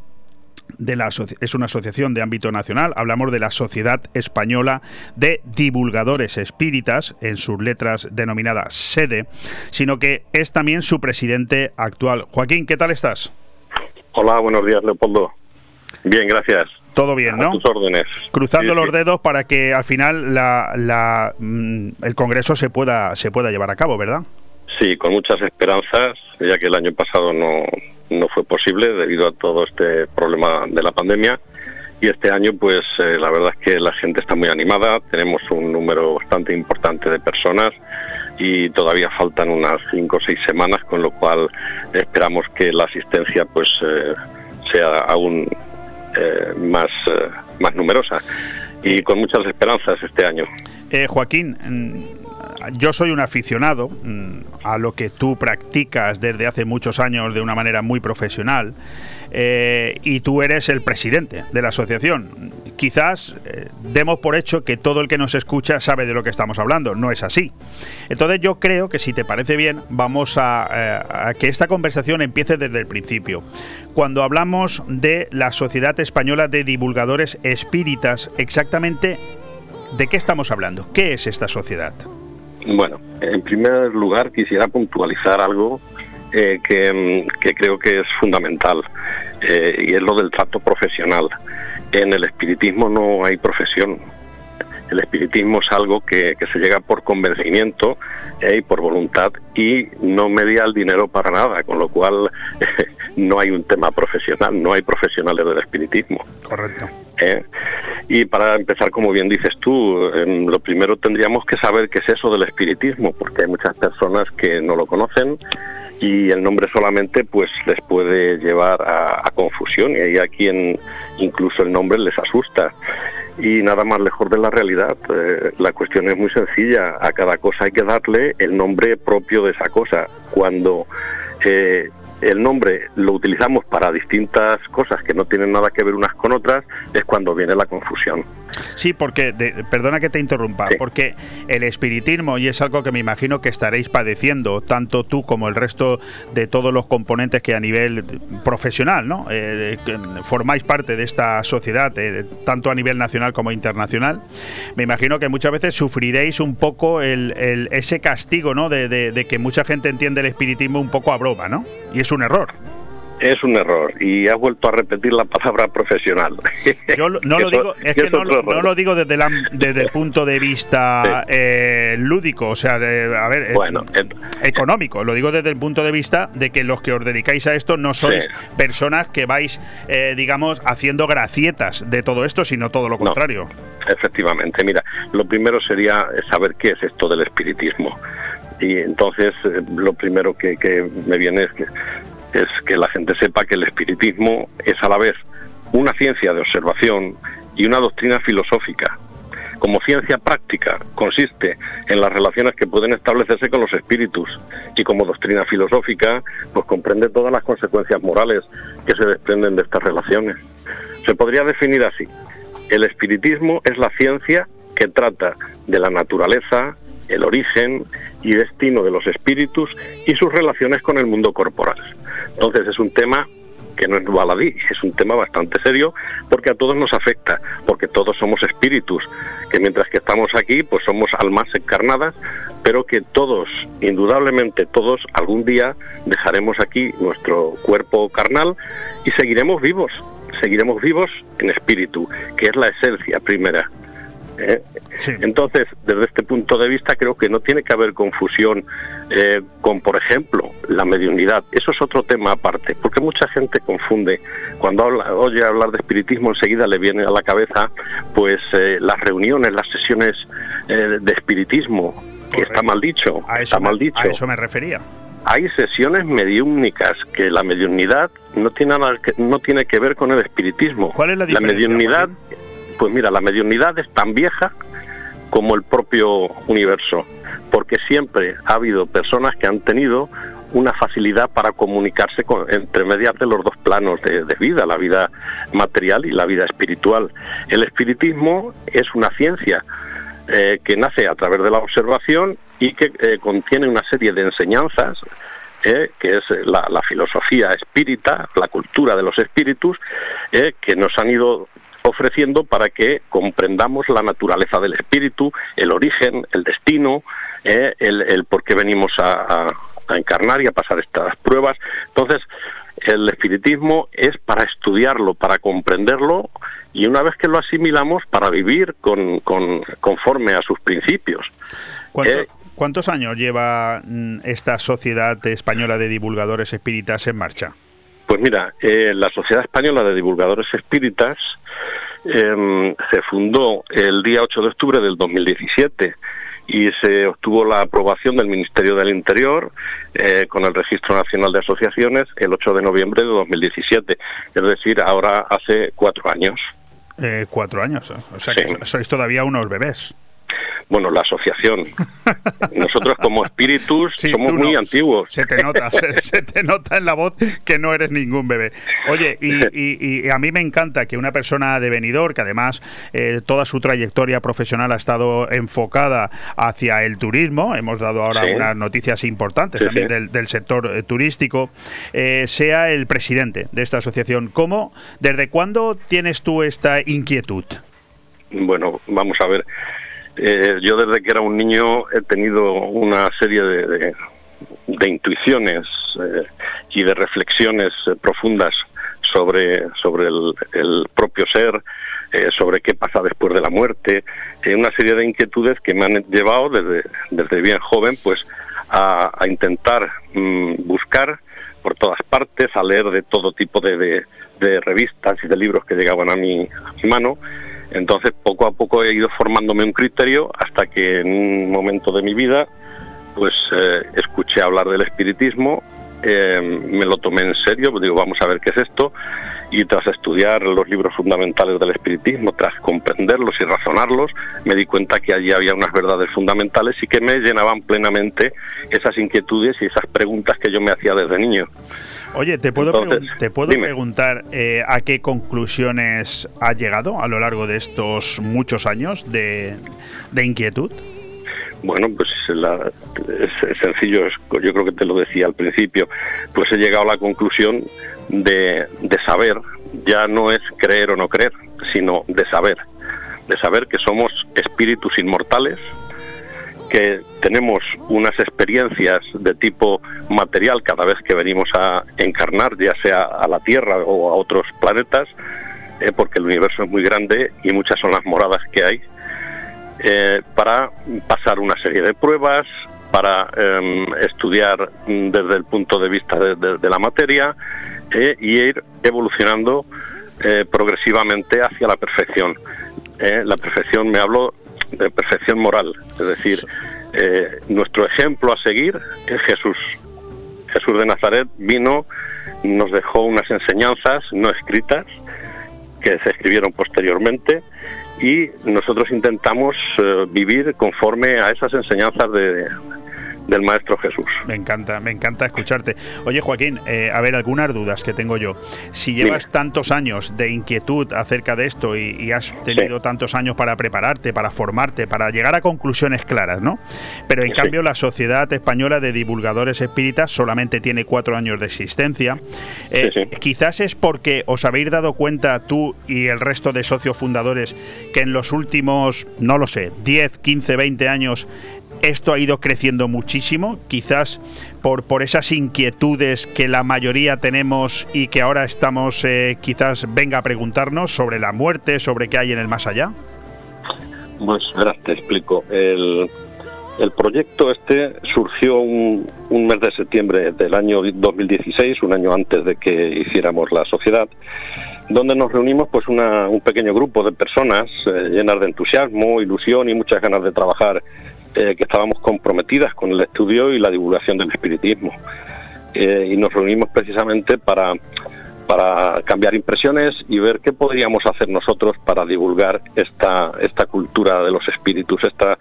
de la, es una asociación de ámbito nacional, hablamos de la Sociedad Española de Divulgadores Espíritas, en sus letras denominada SEDE, sino que es también su presidente actual. Joaquín, ¿qué tal estás? Hola, buenos días, Leopoldo. Bien, gracias. Todo bien, ¿no? A tus órdenes. Cruzando los dedos para que al final la, mm, el Congreso se pueda, se pueda llevar a cabo, ¿verdad? Sí, con muchas esperanzas, ya que el año pasado no, no fue posible debido a todo este problema de la pandemia. Y este año, pues eh, la verdad es que la gente está muy animada, tenemos un número bastante importante de personas y todavía faltan unas cinco o seis semanas, con lo cual esperamos que la asistencia pues eh, sea aún eh, más, más numerosa y con muchas esperanzas este año. Joaquín, yo soy un aficionado mm, a lo que tú practicas desde hace muchos años de una manera muy profesional eh, y tú eres el presidente de la asociación. Quizás eh, demos por hecho que todo el que nos escucha sabe de lo que estamos hablando, no es así. Entonces yo creo que si te parece bien vamos a, eh, a que esta conversación empiece desde el principio. Cuando hablamos de la Sociedad Española de Divulgadores Espíritas, exactamente ¿de qué estamos hablando? ¿Qué es esta sociedad? Bueno, en primer lugar quisiera puntualizar algo eh, mm, que, creo que es fundamental eh, y es lo del trato profesional. En el espiritismo no hay profesión, el espiritismo es algo que, se llega por convencimiento eh, y por voluntad y no media el dinero para nada, con lo cual no hay un tema profesional, no hay profesionales del espiritismo. Correcto. Eh, y para empezar, como bien dices tú, em, lo primero tendríamos que saber qué es eso del espiritismo, porque hay muchas personas que no lo conocen y el nombre solamente pues les puede llevar a, a confusión y hay a quien incluso el nombre les asusta y nada más lejos de la realidad. Eh, la cuestión es muy sencilla, a cada cosa hay que darle el nombre propio de esa cosa. Cuando eh, el nombre lo utilizamos para distintas cosas que no tienen nada que ver unas con otras, es cuando viene la confusión. Sí, porque, perdona que te interrumpa, porque el espiritismo, y es algo que me imagino que estaréis padeciendo, tanto tú como el resto de todos los componentes que a nivel profesional, ¿no? Eh, formáis parte de esta sociedad, eh, tanto a nivel nacional como internacional, me imagino que muchas veces sufriréis un poco el, ese castigo, ¿no? De, de que mucha gente entiende el espiritismo un poco a broma, ¿no? Y es un error. Es un error y has vuelto a repetir la palabra profesional. Yo no lo digo, es que no, lo digo desde, desde el punto de vista eh, lúdico, o sea, a ver, eh, bueno, económico. Lo digo desde el punto de vista de que los que os dedicáis a esto no sois personas que vais, eh, digamos, haciendo gracietas de todo esto, sino todo lo contrario. efectivamente, mira, lo primero sería saber qué es esto del espiritismo y entonces lo primero que, que, me viene es que es que la gente sepa que el espiritismo es a la vez una ciencia de observación y una doctrina filosófica. Como ciencia práctica consiste en las relaciones que pueden establecerse con los espíritus y como doctrina filosófica pues comprende todas las consecuencias morales que se desprenden de estas relaciones. Se podría definir así. El espiritismo es la ciencia que trata de la naturaleza, el origen y destino de los espíritus y sus relaciones con el mundo corporal. Entonces es un tema que no es baladí, es un tema bastante serio porque a todos nos afecta, porque todos somos espíritus, que mientras que estamos aquí pues somos almas encarnadas, pero que todos, indudablemente todos, algún día dejaremos aquí nuestro cuerpo carnal y seguiremos vivos, seguiremos vivos en espíritu, que es la esencia primera ¿eh? Entonces, desde este punto de vista, creo que no tiene que haber confusión eh, con, por ejemplo, la mediunidad. Eso es otro tema aparte, porque mucha gente confunde. Cuando oye hablar de espiritismo, enseguida le viene a la cabeza, pues, eh, las reuniones, las sesiones de espiritismo, que está mal dicho. A está mal dicho. A eso me refería hay sesiones mediúmnicas que la mediunidad no tiene nada que, no tiene que ver con el espiritismo. ¿Cuál es la diferencia? La mediunidad, pues mira, la mediunidad es tan vieja como el propio universo, porque siempre ha habido personas que han tenido una facilidad para comunicarse entre medias de los dos planos de, vida, la vida material y la vida espiritual. El espiritismo es una ciencia eh, que nace a través de la observación y que eh, contiene una serie de enseñanzas eh, que es la, filosofía espírita, la cultura de los espíritus, que nos han ido ofreciendo para que comprendamos la naturaleza del espíritu, el origen, el destino, el, el, por qué venimos a, a, encarnar y a pasar estas pruebas. Entonces, el espiritismo es para estudiarlo, para comprenderlo y una vez que lo asimilamos para vivir con, conforme a sus principios. Eh, ¿Cuántos años lleva mm, esta Sociedad Española de Divulgadores Espíritas en marcha? Pues mira, eh, la Sociedad Española de Divulgadores Espíritas em, se fundó el día 8 de octubre del 2017 y se obtuvo la aprobación del Ministerio del Interior eh, con el Registro Nacional de Asociaciones el 8 de noviembre de 2017, es decir, ahora hace cuatro años. Eh, cuatro años, o sea que sois todavía unos bebés. Bueno, la asociación. Nosotros como espíritus somos muy antiguos. Se te nota, se, te nota en la voz que no eres ningún bebé. Oye, y, a mí me encanta que una persona de venidor, que además eh, toda su trayectoria profesional ha estado enfocada hacia el turismo, hemos dado ahora unas noticias importantes también del, sector eh, turístico, eh, sea el presidente de esta asociación. ¿Cómo, desde cuándo tienes tú esta inquietud? Bueno, vamos a ver. Eh, yo desde que era un niño he tenido una serie de, de, intuiciones eh, y de reflexiones eh, profundas sobre, sobre el, propio ser, sobre qué pasa después de la muerte, una serie de inquietudes que me han llevado desde, desde bien joven pues a, intentar mm, buscar por todas partes, a leer de todo tipo de, de, revistas y de libros que llegaban a mi, a mi mano entonces, poco a poco he ido formándome un criterio hasta que en un momento de mi vida, pues eh, escuché hablar del espiritismo, eh, me lo tomé en serio, digo, vamos a ver qué es esto, y tras estudiar los libros fundamentales del espiritismo, tras comprenderlos y razonarlos, me di cuenta que allí había unas verdades fundamentales y que me llenaban plenamente esas inquietudes y esas preguntas que yo me hacía desde niño. Oye, ¿te puedo, ¿te puedo preguntar eh, a qué conclusiones ha llegado a lo largo de estos muchos años de, inquietud? Bueno, pues es, sencillo, yo creo que te lo decía al principio, pues he llegado a la conclusión de, de saber, ya no es creer o no creer, sino de saber, de saber que somos espíritus inmortales, que tenemos unas experiencias de tipo material cada vez que venimos a encarnar, ya sea a la Tierra o a otros planetas, eh, porque el universo es muy grande y muchas son las moradas que hay, eh, para pasar una serie de pruebas, para em, estudiar desde el punto de vista de, la materia eh, y ir evolucionando progresivamente hacia la perfección. la perfección me hablo de perfección moral. Es decir, eh, nuestro ejemplo a seguir es Jesús. Jesús de Nazaret vino, nos dejó unas enseñanzas no escritas que se escribieron posteriormente y nosotros intentamos eh, vivir conforme a esas enseñanzas de, del Maestro Jesús. Me encanta, me encanta escucharte. Oye, Joaquín, eh, a ver, algunas dudas que tengo yo. Si llevas tantos años de inquietud acerca de esto y, has tenido tantos años para prepararte, para formarte, para llegar a conclusiones claras, ¿no? Pero en cambio la Sociedad Española de Divulgadores Espíritas solamente tiene cuatro años de existencia. Eh, quizás es porque os habéis dado cuenta tú y el resto de socios fundadores que en los últimos, no lo sé, 10, 15, 20 años esto ha ido creciendo muchísimo, quizás por, por esas inquietudes que la mayoría tenemos y que ahora estamos, eh, quizás venga a preguntarnos sobre la muerte, sobre qué hay en el más allá. Pues verás, te explico. El, el proyecto este surgió un, un, mes de septiembre del año 2016, un año antes de que hiciéramos la sociedad, donde nos reunimos pues una, un pequeño grupo de personas eh, llenas de entusiasmo, ilusión y muchas ganas de trabajar, eh, que estábamos comprometidas con el estudio y la divulgación del espiritismo. Eh, y nos reunimos precisamente para para cambiar impresiones y ver qué podríamos hacer nosotros para divulgar esta, esta cultura de los espíritus, esta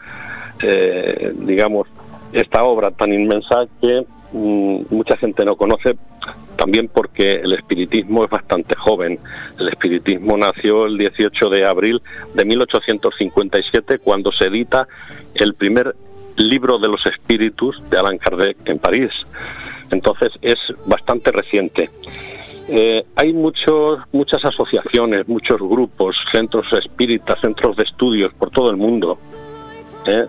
eh, digamos, esta obra tan inmensa que mm, mucha gente no conoce, también porque el espiritismo es bastante joven. El espiritismo nació el 18 de abril de 1857, cuando se edita el primer libro de los espíritus de Allan Kardec en París. Entonces es bastante reciente. Eh, hay muchos, muchas asociaciones, muchos grupos, centros espíritas, centros de estudios por todo el mundo ¿eh?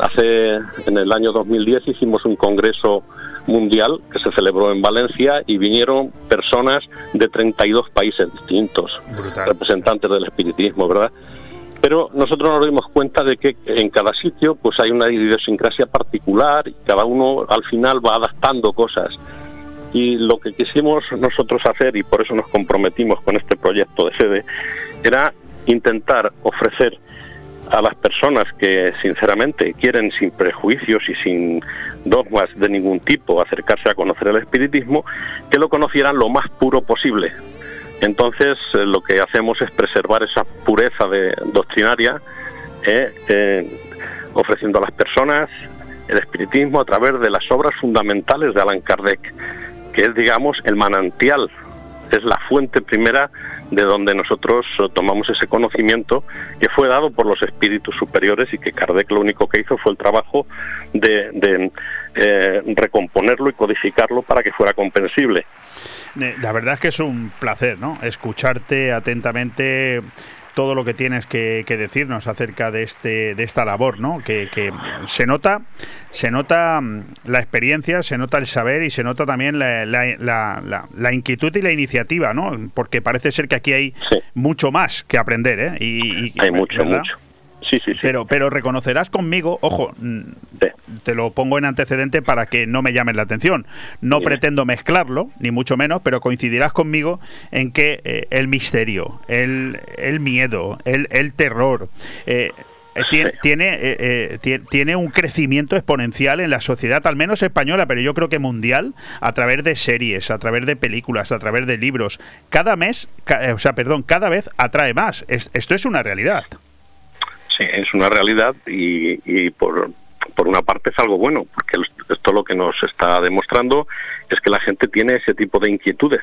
Hace, en el año 2010 hicimos un congreso mundial que se celebró en Valencia y vinieron personas de 32 países distintos, representantes del espiritismo, ¿verdad? Pero nosotros nos dimos cuenta de que en cada sitio pues hay una idiosincrasia particular y cada uno al final va adaptando cosas. Y lo que quisimos nosotros hacer, y por eso nos comprometimos con este proyecto de sede, era intentar ofrecer a las personas que sinceramente quieren sin prejuicios y sin dogmas de ningún tipo acercarse a conocer el espiritismo, que lo conocieran lo más puro posible. Entonces eh, lo que hacemos es preservar esa pureza de, doctrinaria, eh, eh, ofreciendo a las personas el espiritismo a través de las obras fundamentales de Allan Kardec, que es, digamos, el manantial, es la fuente primera de donde nosotros eh, tomamos ese conocimiento que fue dado por los espíritus superiores y que Kardec lo único que hizo fue el trabajo de, eh, recomponerlo y codificarlo para que fuera comprensible. La verdad es que es un placer, ¿no? Escucharte atentamente todo lo que tienes que, decirnos acerca de este de esta labor, ¿no? Que, se nota se nota mm, la experiencia, se nota el saber y se nota también la, la, inquietud y la iniciativa, ¿no? Porque parece ser que aquí hay mucho más que aprender, ¿eh? Y, hay mucho, mucho. Sí, sí, sí. Pero, pero reconocerás conmigo, ojo, te lo pongo en antecedente para que no me llamen la atención. No pretendo mezclarlo, ni mucho menos, pero coincidirás conmigo en que eh, el misterio, el, el miedo, el, el terror, eh, eh, tiene, tiene, tiene, un crecimiento exponencial en la sociedad, al menos española, pero yo creo que mundial, a través de series, a través de películas, a través de libros. Cada mes, o sea, perdón, cada vez atrae más. esto es una realidad es una realidad y, por, por una parte es algo bueno, porque esto lo que nos está demostrando es que la gente tiene ese tipo de inquietudes,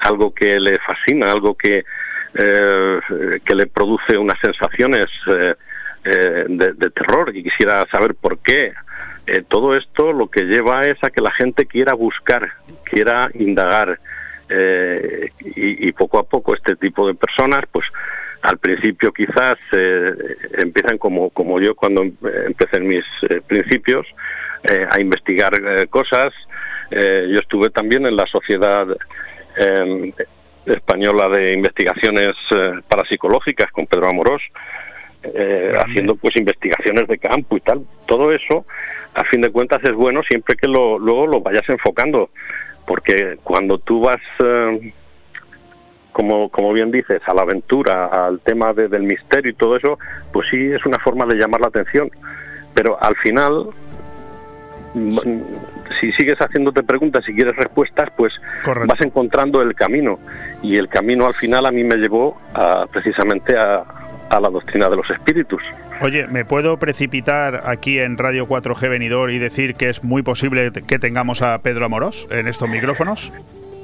algo que le fascina, algo que, eh, que le produce unas sensaciones eh, eh, de, terror y quisiera saber por qué. todo esto lo que lleva es a que la gente quiera buscar, quiera indagar y, y poco a poco este tipo de personas pues al principio quizás eh, empiezan como, como yo cuando em, empecé en mis eh, principios eh, a investigar cosas. yo estuve también en la Sociedad em, Española de Investigaciones Parapsicológicas con Pedro Amorós, haciendo pues investigaciones de campo y tal. Todo eso, a fin de cuentas, es bueno siempre que lo, luego lo vayas enfocando, porque cuando tú vas como, como bien dices, a la aventura, al tema del misterio y todo eso, pues sí es una forma de llamar la atención. Pero al final, si sigues haciéndote preguntas y quieres respuestas, pues vas encontrando el camino. Y el camino al final a mí me llevó a, precisamente a, a la doctrina de los espíritus. Oye, ¿me puedo precipitar aquí en Radio 4G Venidor y decir que es muy posible que tengamos a Pedro Amorós en estos micrófonos?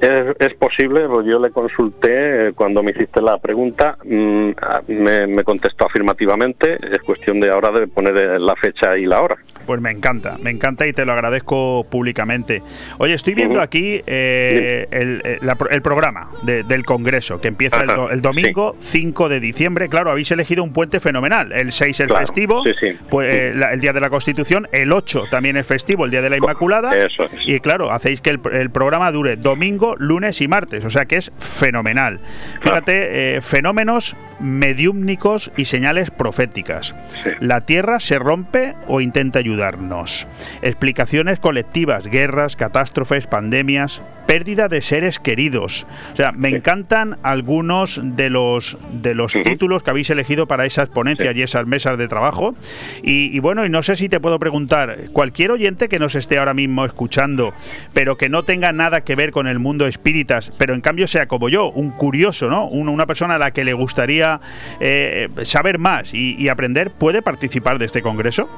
Es, posible, pues yo le consulté eh, cuando me hiciste la pregunta, mm, me, contestó afirmativamente, es cuestión de ahora de poner eh, la fecha y la hora. Pues me encanta, me encanta y te lo agradezco públicamente. Oye, estoy viendo aquí eh, el, programa del Congreso, que empieza el, domingo 5 de diciembre. Claro, habéis elegido un puente fenomenal. El 6 es festivo, Pues, el Día de la Constitución, el 8 también es festivo, el Día de la Inmaculada. Y claro, hacéis que el programa dure domingo domingo, lunes y martes, o sea que es fenomenal. Fíjate, eh, fenómenos mediúmnicos y señales proféticas. La Tierra se rompe o intenta ayudarnos. Explicaciones colectivas, guerras, catástrofes, pandemias, pérdida de seres queridos. O sea, me encantan algunos de los de los títulos que habéis elegido para esas ponencias y esas mesas de trabajo. Y, bueno, y no sé si te puedo preguntar, cualquier oyente que nos esté ahora mismo escuchando, pero que no tenga nada que ver con el mundo espíritas, pero en cambio sea como yo, un curioso, ¿no? una persona a la que le gustaría eh, saber más y aprender, ¿puede participar de este congreso?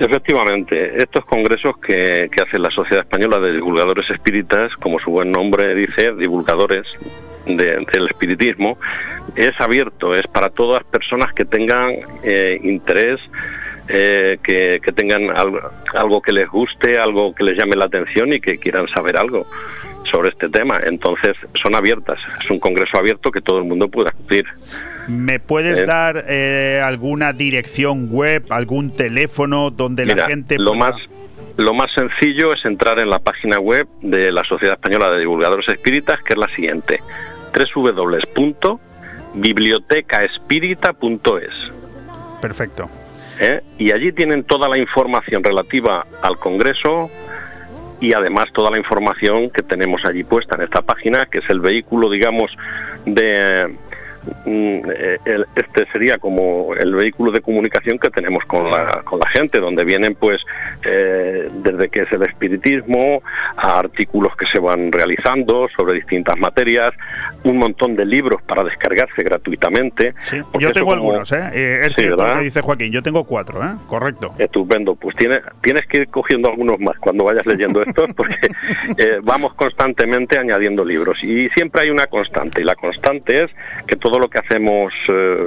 Efectivamente, estos congresos que, hace la Sociedad Española de Divulgadores Espíritas, como su buen nombre dice, divulgadores del espiritismo, es abierto, es para todas personas que tengan eh, interés, eh, que, tengan algo, que les guste, algo que les llame la atención y que quieran saber algo sobre este tema. Entonces, son abiertas, es un congreso abierto que todo el mundo puede acudir. ¿Me puedes eh, dar eh, alguna dirección web, algún teléfono donde la gente lo más lo más sencillo es entrar en la página web de la Sociedad Española de Divulgadores Espíritas, que es la siguiente: www.bibliotecaespírita.es. Perfecto. ¿Eh? Y allí tienen toda la información relativa al Congreso y además toda la información que tenemos allí puesta en esta página, que es el vehículo, digamos, de este sería como el vehículo de comunicación que tenemos con la, con la gente, donde vienen pues eh, desde que es el espiritismo a artículos que se van realizando sobre distintas materias, un montón de libros para descargarse gratuitamente. yo tengo algunos, ¿eh? eh es cierto que dice Joaquín, yo tengo cuatro, ¿eh? Correcto. Estupendo, pues tienes, tienes que ir cogiendo algunos más cuando vayas leyendo estos, porque vamos constantemente añadiendo libros y siempre hay una constante, y la constante es que todo lo que hacemos, eh,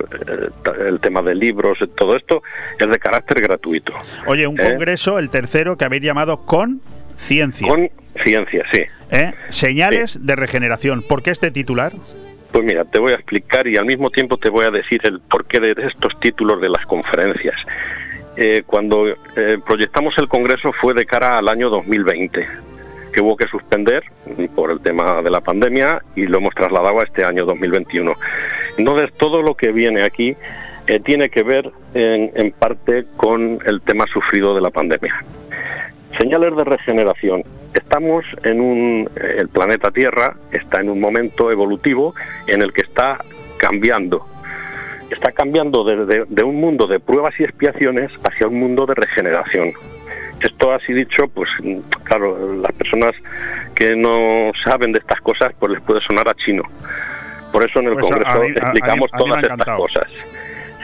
el tema de libros, todo esto, es de carácter gratuito. Oye, un ¿Eh? congreso, el tercero, que habéis llamado Con Ciencia. Con Ciencia, sí. ¿Eh? Señales de regeneración. ¿Por qué este titular? Pues mira, te voy a explicar y al mismo tiempo te voy a decir el porqué de estos títulos de las conferencias. cuando proyectamos el Congreso fue de cara al año 2020 que hubo que suspender por el tema de la pandemia y lo hemos trasladado a este año 2021. Entonces, todo lo que viene aquí eh, tiene que ver en, parte con el tema sufrido de la pandemia. Señales de regeneración. Estamos en un. El planeta Tierra está en un momento evolutivo en el que está cambiando. Está cambiando de un mundo de pruebas y expiaciones hacia un mundo de regeneración. Esto así dicho, pues claro, las personas que no saben de estas cosas, pues les puede sonar a chino. Por eso en el pues Congreso explicamos todas estas cosas.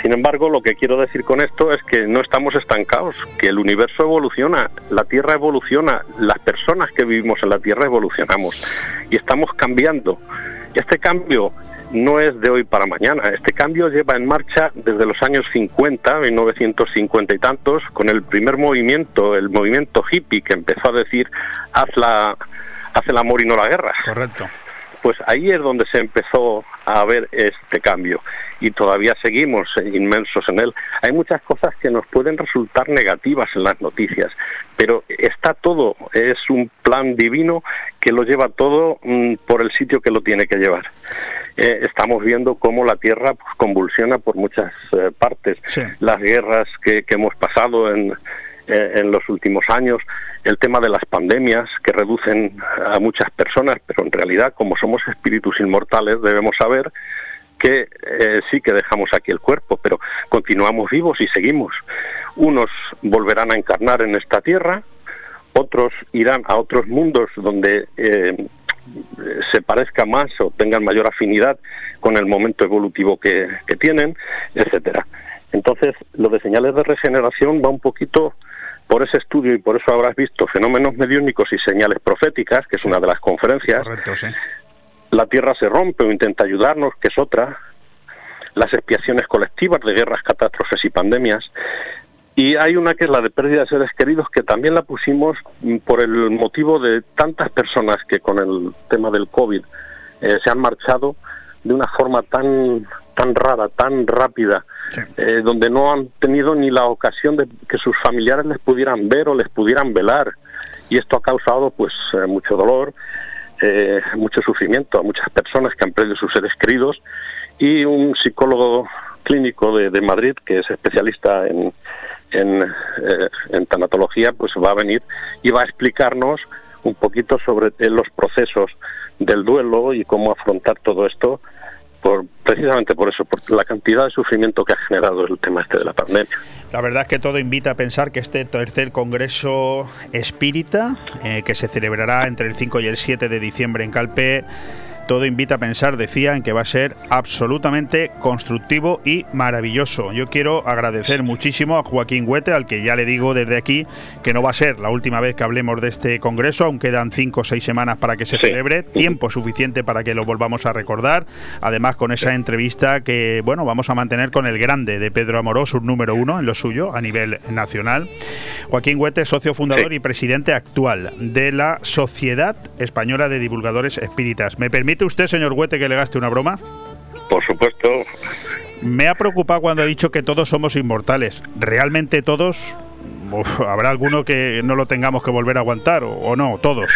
Sin embargo, lo que quiero decir con esto es que no estamos estancados, que el universo evoluciona, la Tierra evoluciona, las personas que vivimos en la Tierra evolucionamos y estamos cambiando. Y este cambio no es de hoy para mañana. Este cambio lleva en marcha desde los años 50, 1950 y tantos, con el primer movimiento, el movimiento hippie, que empezó a decir haz, la, haz el amor y no la guerra. Correcto. Pues ahí es donde se empezó a ver este cambio y todavía seguimos inmensos en él. Hay muchas cosas que nos pueden resultar negativas en las noticias, pero está todo, es un plan divino que lo lleva todo mm, por el sitio que lo tiene que llevar. Eh, estamos viendo cómo la Tierra pues, convulsiona por muchas eh, partes. Las guerras que, hemos pasado en, en los últimos años, el tema de las pandemias que reducen a muchas personas, pero en realidad como somos espíritus inmortales debemos saber que sí que dejamos aquí el cuerpo, pero continuamos vivos y seguimos. Unos volverán a encarnar en esta tierra, otros irán a otros mundos donde se parezca más o tengan mayor afinidad con el momento evolutivo que, tienen, etcétera. Entonces, lo de señales de regeneración va un poquito por ese estudio y por eso habrás visto fenómenos mediúnicos y señales proféticas, que es una de las conferencias. La Tierra se rompe o intenta ayudarnos, que es otra. Las expiaciones colectivas de guerras, catástrofes y pandemias. Y hay una que es la de pérdida de seres queridos, que también la pusimos por el motivo de tantas personas que con el tema del COVID eh, se han marchado de una forma tan tan rara, tan rápida, eh, donde no han tenido ni la ocasión de que sus familiares les pudieran ver o les pudieran velar. Y esto ha causado pues eh, mucho dolor. eh, mucho sufrimiento a muchas personas que han perdido sus seres queridos y un psicólogo clínico de, de Madrid que es especialista en, en, en tanatología, pues va a venir y va a explicarnos un poquito sobre los procesos del duelo y cómo afrontar todo esto por, precisamente por eso, por la cantidad de sufrimiento que ha generado el tema este de la pandemia. La verdad es que todo invita a pensar que este tercer Congreso Espírita, eh, que se celebrará entre el 5 y el 7 de diciembre en Calpe, todo invita a pensar, decía, en que va a ser absolutamente constructivo y maravilloso. Yo quiero agradecer muchísimo a Joaquín Huete, al que ya le digo desde aquí que no va a ser la última vez que hablemos de este congreso, aún quedan cinco o seis semanas para que se celebre, tiempo suficiente para que lo volvamos a recordar. Además, con esa entrevista que, bueno, vamos a mantener con el grande de Pedro Amorós, un número uno en lo suyo a nivel nacional. Joaquín Huete, socio fundador y presidente actual de la Sociedad Española de Divulgadores Espíritas. ¿Me permite usted, señor Huete, que le gaste una broma? Por supuesto. Me ha preocupado cuando ha dicho que todos somos inmortales. ¿Realmente todos? Uf, ¿Habrá alguno que no lo tengamos que volver a aguantar o, o no? Todos.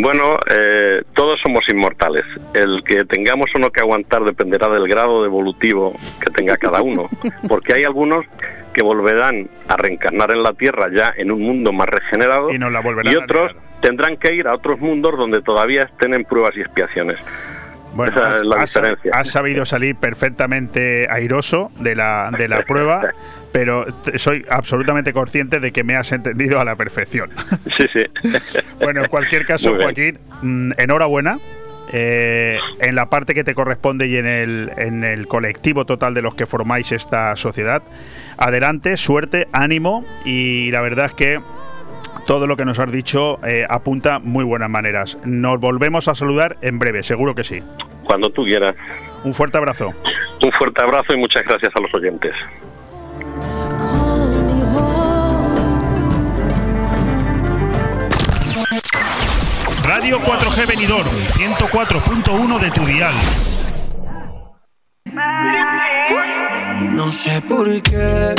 Bueno, eh, todos somos inmortales. El que tengamos o no que aguantar dependerá del grado evolutivo que tenga cada uno. Porque hay algunos que volverán a reencarnar en la Tierra ya en un mundo más regenerado Y nos la volverán y otros tendrán que ir a otros mundos donde todavía estén en pruebas y expiaciones. Bueno, Esa es la has diferencia. has sabido salir perfectamente airoso de la, de la prueba, pero soy absolutamente consciente de que me has entendido a la perfección. Sí, sí. Bueno, en cualquier caso. Joaquín, mm, enhorabuena. Eh, en la parte que te corresponde y en el, en el colectivo total de los que formáis esta sociedad. Adelante, suerte, ánimo y la verdad es que todo lo que nos has dicho eh, apunta muy buenas maneras. Nos volvemos a saludar en breve, seguro que sí. Cuando tú quieras. Un fuerte abrazo. Un fuerte abrazo y muchas gracias a los oyentes. Radio 4G Benidorm, 104.1 de tu dial. No sé por qué.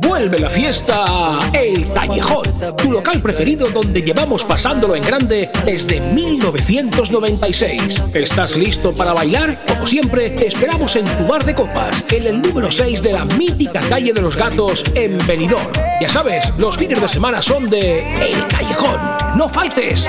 Vuelve la fiesta El Callejón, tu local preferido donde llevamos pasándolo en grande desde 1996. ¿Estás listo para bailar? Como siempre, te esperamos en tu bar de copas, en el número 6 de la mítica calle de los gatos en Benidorm. Ya sabes, los fines de semana son de El Callejón. ¡No faltes!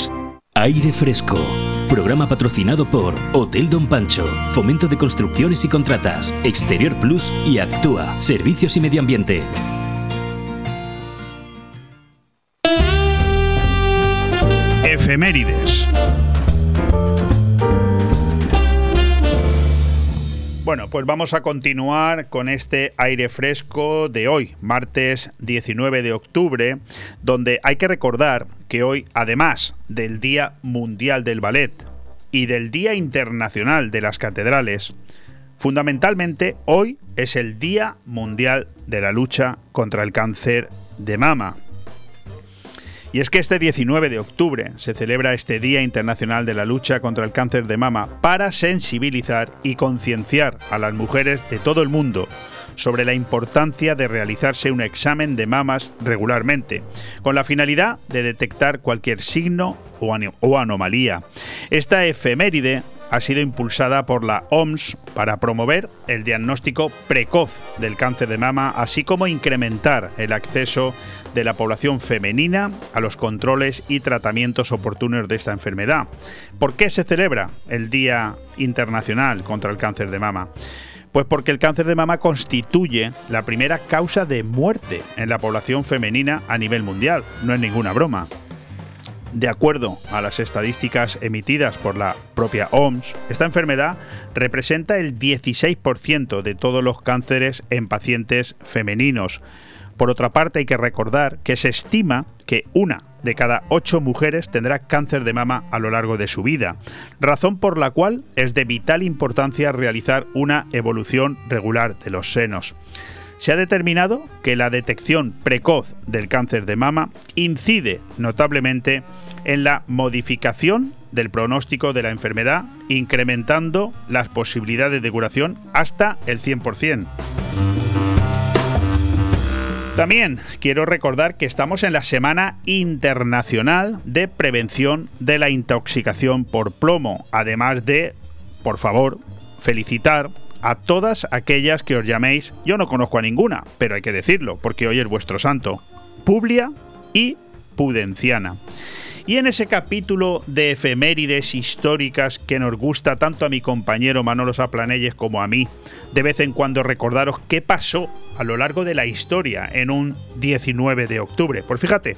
Aire Fresco. Programa patrocinado por Hotel Don Pancho, Fomento de Construcciones y Contratas, Exterior Plus y Actúa, Servicios y Medio Ambiente. Efemérides. Bueno, pues vamos a continuar con este aire fresco de hoy, martes 19 de octubre, donde hay que recordar que hoy, además del Día Mundial del Ballet y del Día Internacional de las Catedrales, fundamentalmente hoy es el Día Mundial de la Lucha contra el Cáncer de Mama. Y es que este 19 de octubre se celebra este Día Internacional de la Lucha contra el Cáncer de Mama para sensibilizar y concienciar a las mujeres de todo el mundo sobre la importancia de realizarse un examen de mamas regularmente, con la finalidad de detectar cualquier signo o, ano- o anomalía. Esta efeméride ha sido impulsada por la OMS para promover el diagnóstico precoz del cáncer de mama, así como incrementar el acceso de la población femenina a los controles y tratamientos oportunos de esta enfermedad. ¿Por qué se celebra el Día Internacional contra el Cáncer de Mama? Pues porque el cáncer de mama constituye la primera causa de muerte en la población femenina a nivel mundial. No es ninguna broma. De acuerdo a las estadísticas emitidas por la propia OMS, esta enfermedad representa el 16% de todos los cánceres en pacientes femeninos. Por otra parte, hay que recordar que se estima que una de cada ocho mujeres tendrá cáncer de mama a lo largo de su vida, razón por la cual es de vital importancia realizar una evolución regular de los senos. Se ha determinado que la detección precoz del cáncer de mama incide notablemente en la modificación del pronóstico de la enfermedad, incrementando las posibilidades de curación hasta el 100%. También quiero recordar que estamos en la Semana Internacional de Prevención de la Intoxicación por Plomo, además de, por favor, felicitar a todas aquellas que os llaméis, yo no conozco a ninguna, pero hay que decirlo, porque hoy es vuestro santo, Publia y Pudenciana. Y en ese capítulo de efemérides históricas que nos gusta tanto a mi compañero Manolo Saplanelles como a mí, de vez en cuando recordaros qué pasó a lo largo de la historia en un 19 de octubre. Pues fíjate,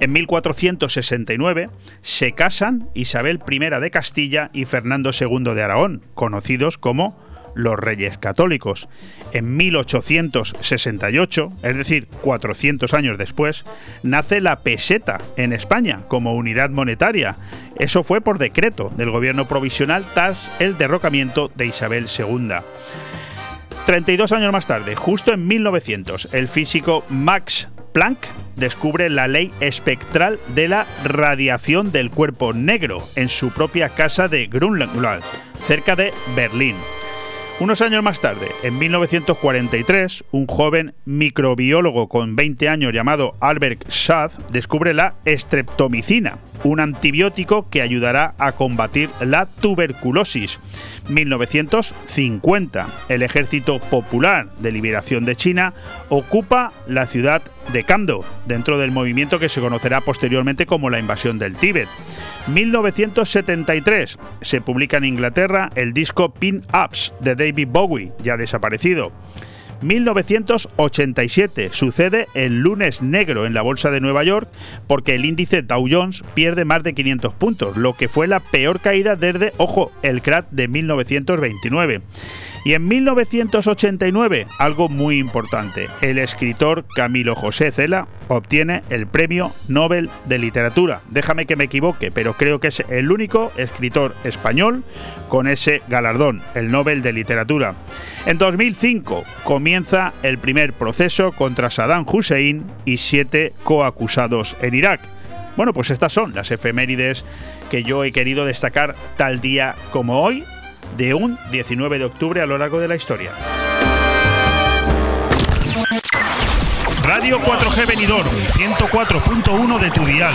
en 1469 se casan Isabel I de Castilla y Fernando II de Aragón, conocidos como los Reyes Católicos. En 1868, es decir, 400 años después, nace la peseta en España como unidad monetaria. Eso fue por decreto del gobierno provisional tras el derrocamiento de Isabel II. 32 años más tarde, justo en 1900, el físico Max Planck descubre la ley espectral de la radiación del cuerpo negro en su propia casa de Grunwald, cerca de Berlín. Unos años más tarde, en 1943, un joven microbiólogo con 20 años llamado Albert Schaff descubre la estreptomicina, un antibiótico que ayudará a combatir la tuberculosis. 1950, el Ejército Popular de Liberación de China ocupa la ciudad de Kando, dentro del movimiento que se conocerá posteriormente como la invasión del Tíbet. 1973 se publica en Inglaterra el disco Pin Ups de David Bowie, ya desaparecido. 1987 sucede el lunes negro en la bolsa de Nueva York porque el índice Dow Jones pierde más de 500 puntos, lo que fue la peor caída desde, ojo, el crack de 1929. Y en 1989, algo muy importante, el escritor Camilo José Cela obtiene el Premio Nobel de Literatura. Déjame que me equivoque, pero creo que es el único escritor español con ese galardón, el Nobel de Literatura. En 2005 comienza el primer proceso contra Saddam Hussein y siete coacusados en Irak. Bueno, pues estas son las efemérides que yo he querido destacar tal día como hoy, de un 19 de octubre a lo largo de la historia. Radio 4G Benidorm, 104.1 de tu dial.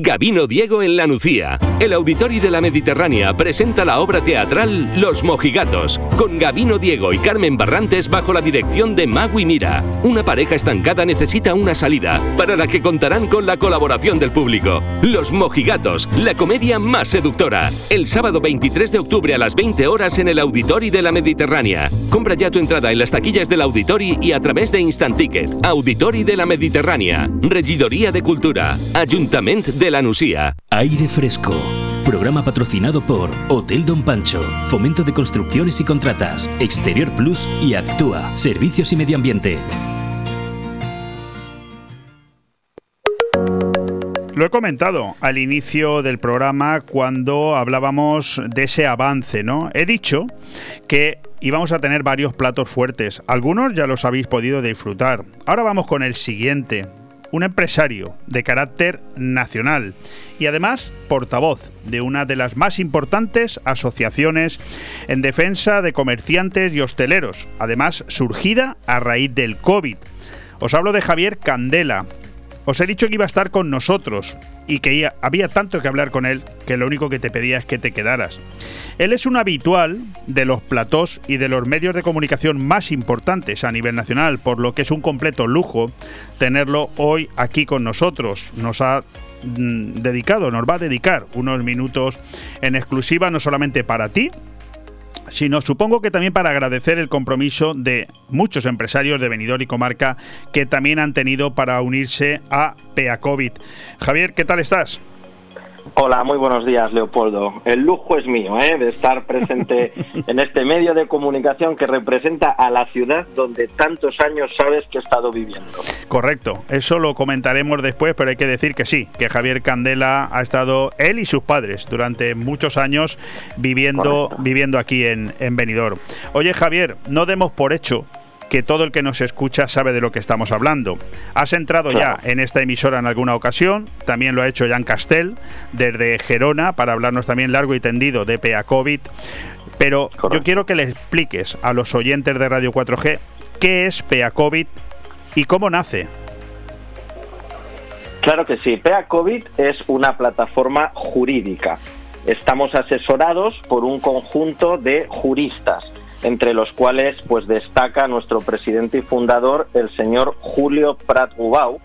Gabino Diego en La Nucía. El Auditori de la Mediterránea presenta la obra teatral Los Mojigatos, con Gabino Diego y Carmen Barrantes bajo la dirección de Magui Mira. Una pareja estancada necesita una salida, para la que contarán con la colaboración del público. Los Mojigatos, la comedia más seductora. El sábado 23 de octubre a las 20 horas en el Auditori de la Mediterránea. Compra ya tu entrada en las taquillas del Auditori y a través de Instant Ticket. Auditori de la Mediterránea. Regidoría de Cultura. Ayuntamiento de la Nusía. Aire Fresco. Programa patrocinado por Hotel Don Pancho, Fomento de Construcciones y Contratas, Exterior Plus y Actúa, Servicios y Medio Ambiente. Lo he comentado al inicio del programa cuando hablábamos de ese avance, ¿no? He dicho que íbamos a tener varios platos fuertes. Algunos ya los habéis podido disfrutar. Ahora vamos con el siguiente. Un empresario de carácter nacional y además portavoz de una de las más importantes asociaciones en defensa de comerciantes y hosteleros, además surgida a raíz del COVID. Os hablo de Javier Candela, os he dicho que iba a estar con nosotros y que había tanto que hablar con él que lo único que te pedía es que te quedaras. Él es un habitual de los platós y de los medios de comunicación más importantes a nivel nacional, por lo que es un completo lujo tenerlo hoy aquí con nosotros. Nos ha mm, dedicado, nos va a dedicar unos minutos en exclusiva no solamente para ti, sino supongo que también para agradecer el compromiso de muchos empresarios de Benidorm y comarca que también han tenido para unirse a PEACOVID. Javier, ¿qué tal estás? Hola, muy buenos días, Leopoldo. El lujo es mío, ¿eh? de estar presente en este medio de comunicación que representa a la ciudad donde tantos años sabes que he estado viviendo. Correcto, eso lo comentaremos después, pero hay que decir que sí, que Javier Candela ha estado, él y sus padres, durante muchos años viviendo, viviendo aquí en, en Benidorm. Oye, Javier, no demos por hecho que todo el que nos escucha sabe de lo que estamos hablando. Has entrado ya en esta emisora en alguna ocasión, también lo ha hecho Jan Castel desde Gerona para hablarnos también largo y tendido de PA COVID. Pero yo quiero que le expliques a los oyentes de Radio 4G qué es PA COVID y cómo nace. Claro que sí, PA COVID es una plataforma jurídica. Estamos asesorados por un conjunto de juristas entre los cuales pues destaca nuestro presidente y fundador, el señor Julio Prat Gubau,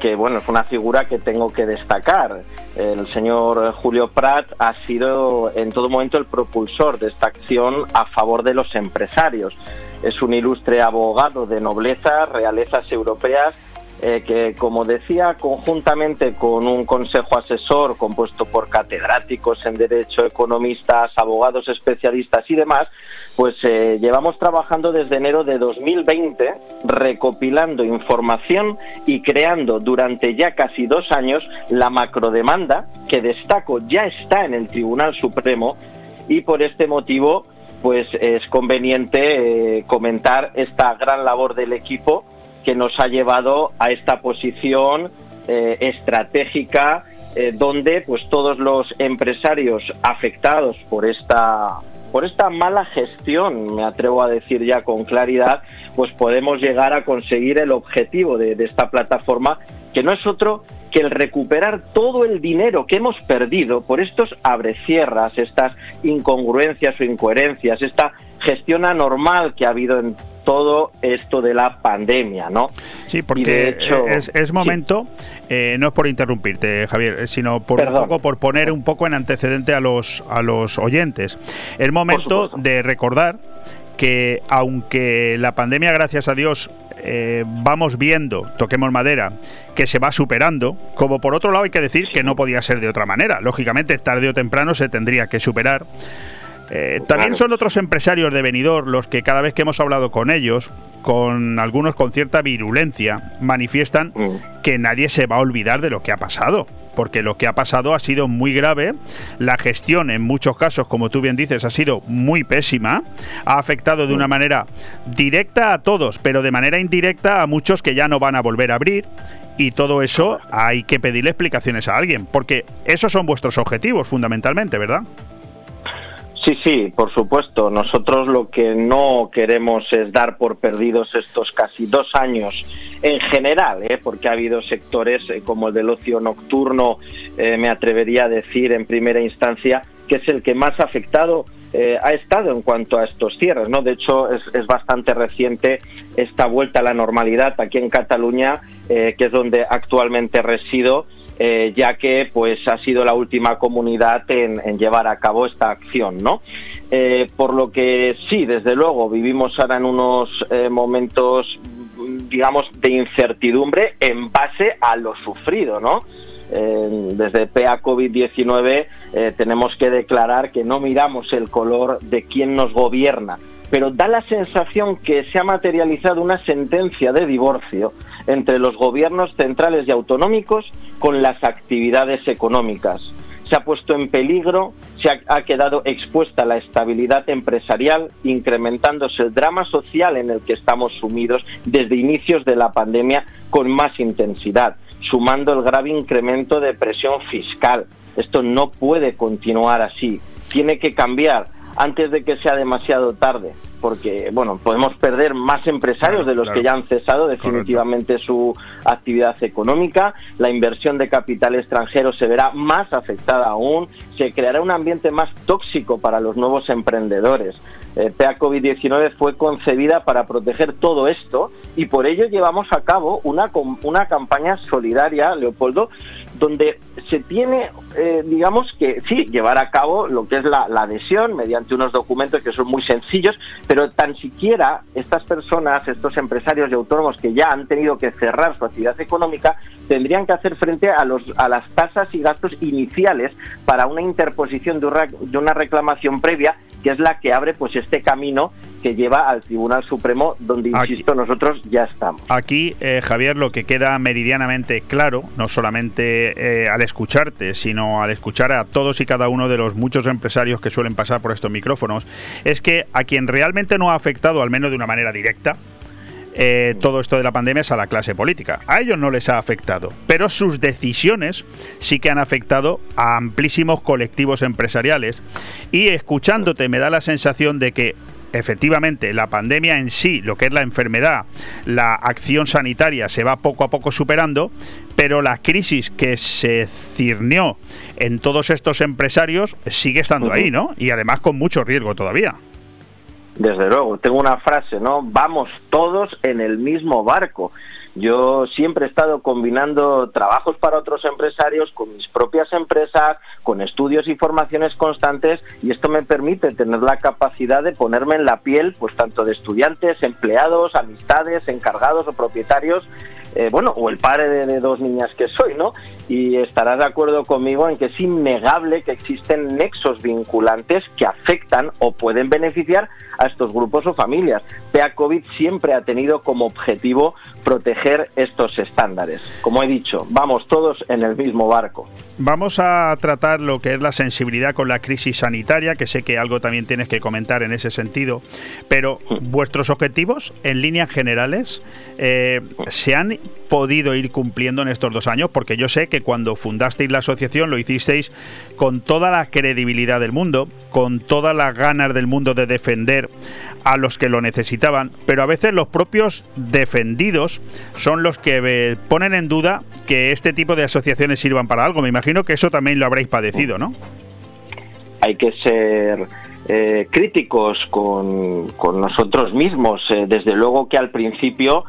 que bueno, es una figura que tengo que destacar. El señor Julio Prat ha sido en todo momento el propulsor de esta acción a favor de los empresarios. Es un ilustre abogado de nobleza, realezas europeas eh, que, como decía, conjuntamente con un consejo asesor compuesto por catedráticos en Derecho, economistas, abogados especialistas y demás, pues eh, llevamos trabajando desde enero de 2020 recopilando información y creando durante ya casi dos años la macrodemanda que destaco ya está en el Tribunal Supremo y por este motivo pues es conveniente eh, comentar esta gran labor del equipo que nos ha llevado a esta posición eh, estratégica eh, donde pues todos los empresarios afectados por esta por esta mala gestión, me atrevo a decir ya con claridad, pues podemos llegar a conseguir el objetivo de, de esta plataforma, que no es otro que el recuperar todo el dinero que hemos perdido por estos abrecierras, estas incongruencias o incoherencias, esta gestión anormal que ha habido en todo esto de la pandemia, ¿no? Sí, porque es, momento, eh, no es por interrumpirte, Javier, sino por un poco por poner un poco en antecedente a los a los oyentes. Es momento de recordar que aunque la pandemia, gracias a Dios, eh, vamos viendo, toquemos madera, que se va superando, como por otro lado hay que decir que no podía ser de otra manera. Lógicamente, tarde o temprano se tendría que superar. Eh, también son otros empresarios de venidor los que cada vez que hemos hablado con ellos, con algunos con cierta virulencia, manifiestan mm. que nadie se va a olvidar de lo que ha pasado. Porque lo que ha pasado ha sido muy grave, la gestión en muchos casos, como tú bien dices, ha sido muy pésima, ha afectado de una mm. manera directa a todos, pero de manera indirecta a muchos que ya no van a volver a abrir, y todo eso hay que pedirle explicaciones a alguien, porque esos son vuestros objetivos fundamentalmente, ¿verdad? Sí, sí, por supuesto. Nosotros lo que no queremos es dar por perdidos estos casi dos años en general, ¿eh? porque ha habido sectores eh, como el del ocio nocturno, eh, me atrevería a decir en primera instancia, que es el que más afectado ha estado en cuanto a estos cierres. ¿no? De hecho, es, es, bastante reciente esta vuelta a la normalidad aquí en Cataluña, que es donde actualmente resido. Ya que pues ha sido la última comunidad en, llevar a cabo esta acción, ¿no? Eh, por lo que sí, desde luego, vivimos ahora en unos eh, momentos, digamos, de incertidumbre en base a lo sufrido, ¿no? Eh, desde PA COVID-19 tenemos que declarar que no miramos el color de quien nos gobierna, pero da la sensación que se ha materializado una sentencia de divorcio entre los gobiernos centrales y autonómicos con las actividades económicas se ha puesto en peligro, se ha, quedado expuesta la estabilidad empresarial, incrementándose el drama social en el que estamos sumidos desde inicios de la pandemia con más intensidad, sumando el grave incremento de presión fiscal. Esto no puede continuar así, tiene que cambiar antes de que sea demasiado tarde porque bueno podemos perder más empresarios de los que ya han cesado definitivamente su actividad económica, la inversión de capital extranjero se verá más afectada aún, se creará un ambiente más tóxico para los nuevos emprendedores. Eh, PA COVID-19 fue concebida para proteger todo esto y por ello llevamos a cabo una, una campaña solidaria, Leopoldo, donde se tiene, eh, digamos que sí, llevar a cabo lo que es la, adhesión mediante unos documentos que son muy sencillos, pero tan siquiera estas personas, estos empresarios y autónomos que ya han tenido que cerrar su actividad económica, tendrían que hacer frente a, los, a las tasas y gastos iniciales para una interposición de una reclamación previa que es la que abre pues este camino que lleva al Tribunal Supremo, donde, insisto, nosotros ya estamos. Aquí, eh, Javier, lo que queda meridianamente claro, no solamente eh, al escucharte, sino al escuchar a todos y cada uno de los muchos empresarios que suelen pasar por estos micrófonos, es que a quien realmente no ha afectado, al menos de una manera directa, eh, todo esto de la pandemia es a la clase política. A ellos no les ha afectado, pero sus decisiones sí que han afectado a amplísimos colectivos empresariales. Y escuchándote me da la sensación de que efectivamente la pandemia en sí, lo que es la enfermedad, la acción sanitaria se va poco a poco superando, pero la crisis que se cirnió en todos estos empresarios sigue estando ahí, ¿no? Y además con mucho riesgo todavía. Desde luego, tengo una frase, ¿no? Vamos todos en el mismo barco. Yo siempre he estado combinando trabajos para otros empresarios con mis propias empresas, con estudios y formaciones constantes y esto me permite tener la capacidad de ponerme en la piel pues tanto de estudiantes, empleados, amistades, encargados o propietarios eh, bueno, o el padre de, dos niñas que soy, ¿no? Y estarás de acuerdo conmigo en que es innegable que existen nexos vinculantes que afectan o pueden beneficiar a estos grupos o familias. PEA COVID siempre ha tenido como objetivo proteger estos estándares. Como he dicho, vamos todos en el mismo barco. Vamos a tratar lo que es la sensibilidad con la crisis sanitaria, que sé que algo también tienes que comentar en ese sentido, pero vuestros objetivos en líneas generales eh, se han podido ir cumpliendo en estos dos años, porque yo sé que cuando fundasteis la asociación lo hicisteis con toda la credibilidad del mundo, con todas las ganas del mundo de defender a los que lo necesitaban, pero a veces los propios defendidos son los que eh, ponen en duda que este tipo de asociaciones sirvan para algo. Me imagino que eso también lo habréis padecido, ¿no? Hay que ser eh, críticos con, nosotros mismos. Eh, desde luego que al principio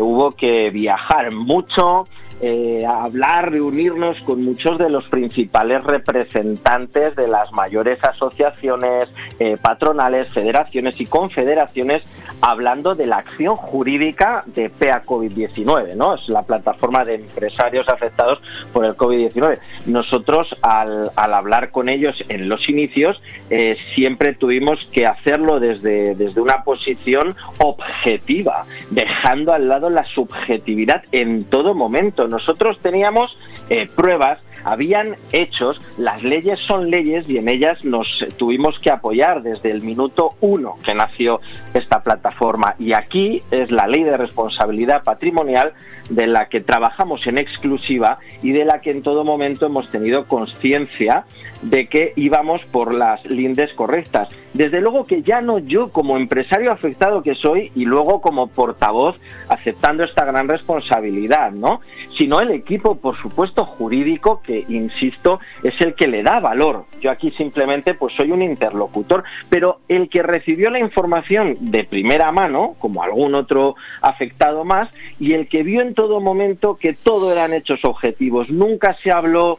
hubo que viajar mucho, eh, hablar, reunirnos con muchos de los principales representantes de las mayores asociaciones eh, patronales, federaciones y confederaciones, hablando de la acción jurídica de PEA COVID-19, ¿no? Es la plataforma de empresarios afectados por el COVID-19. Nosotros, al, hablar con ellos en los inicios, eh, siempre tuvimos que hacerlo desde, desde una posición objetiva, dejando al lado la subjetividad en todo momento nosotros teníamos eh, pruebas habían hechos, las leyes son leyes y en ellas nos tuvimos que apoyar desde el minuto uno que nació esta plataforma. Y aquí es la ley de responsabilidad patrimonial de la que trabajamos en exclusiva y de la que en todo momento hemos tenido conciencia de que íbamos por las lindes correctas. Desde luego que ya no yo como empresario afectado que soy y luego como portavoz aceptando esta gran responsabilidad, ¿no? Sino el equipo, por supuesto, jurídico que, insisto, es el que le da valor. Yo aquí simplemente pues soy un interlocutor, pero el que recibió la información de primera mano, como algún otro afectado más, y el que vio en todo momento que todo eran hechos objetivos. Nunca se habló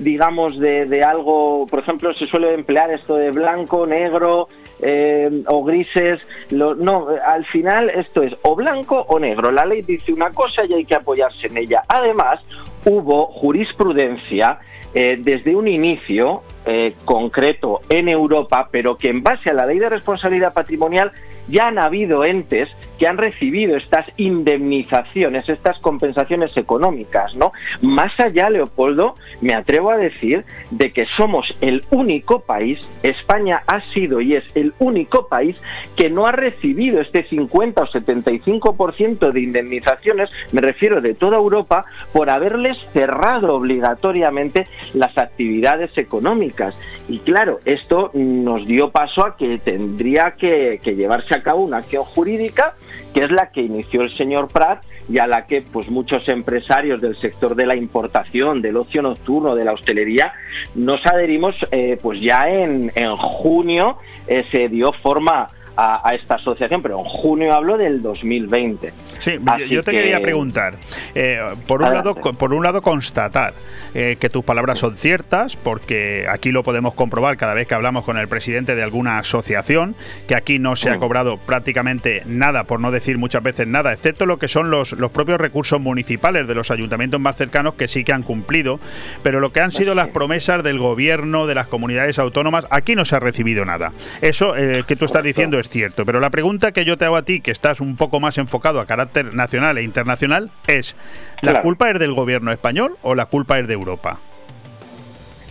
digamos, de, algo, por ejemplo, se suele emplear esto de blanco, negro eh, o grises. no, al final esto es o blanco o negro. La ley dice una cosa y hay que apoyarse en ella. Además, hubo jurisprudencia eh, desde un inicio eh, concreto en Europa, pero que en base a la ley de responsabilidad patrimonial ya han habido entes que han recibido estas indemnizaciones, estas compensaciones económicas, ¿no? Más allá, Leopoldo, me atrevo a decir de que somos el único país, España ha sido y es el único país que no ha recibido este 50 o 75% de indemnizaciones, me refiero de toda Europa, por haberles cerrado obligatoriamente las actividades económicas. Y claro, esto nos dio paso a que tendría que, que llevarse a cabo una acción jurídica que es la que inició el señor Prat y a la que pues muchos empresarios del sector de la importación, del ocio nocturno, de la hostelería, nos adherimos eh, pues ya en, en junio eh, se dio forma a, esta asociación, pero en junio hablo del 2020. Sí, yo te quería preguntar, eh, por, un lado, por un lado constatar eh, que tus palabras son ciertas, porque aquí lo podemos comprobar cada vez que hablamos con el presidente de alguna asociación, que aquí no se ha mm. cobrado prácticamente nada, por no decir muchas veces nada, excepto lo que son los, los propios recursos municipales de los ayuntamientos más cercanos que sí que han cumplido, pero lo que han sido las promesas del gobierno, de las comunidades autónomas, aquí no se ha recibido nada. Eso eh, que tú estás diciendo es cierto, pero la pregunta que yo te hago a ti, que estás un poco más enfocado a carácter nacional e internacional, es, ¿la culpa es del gobierno español o la culpa es de Europa?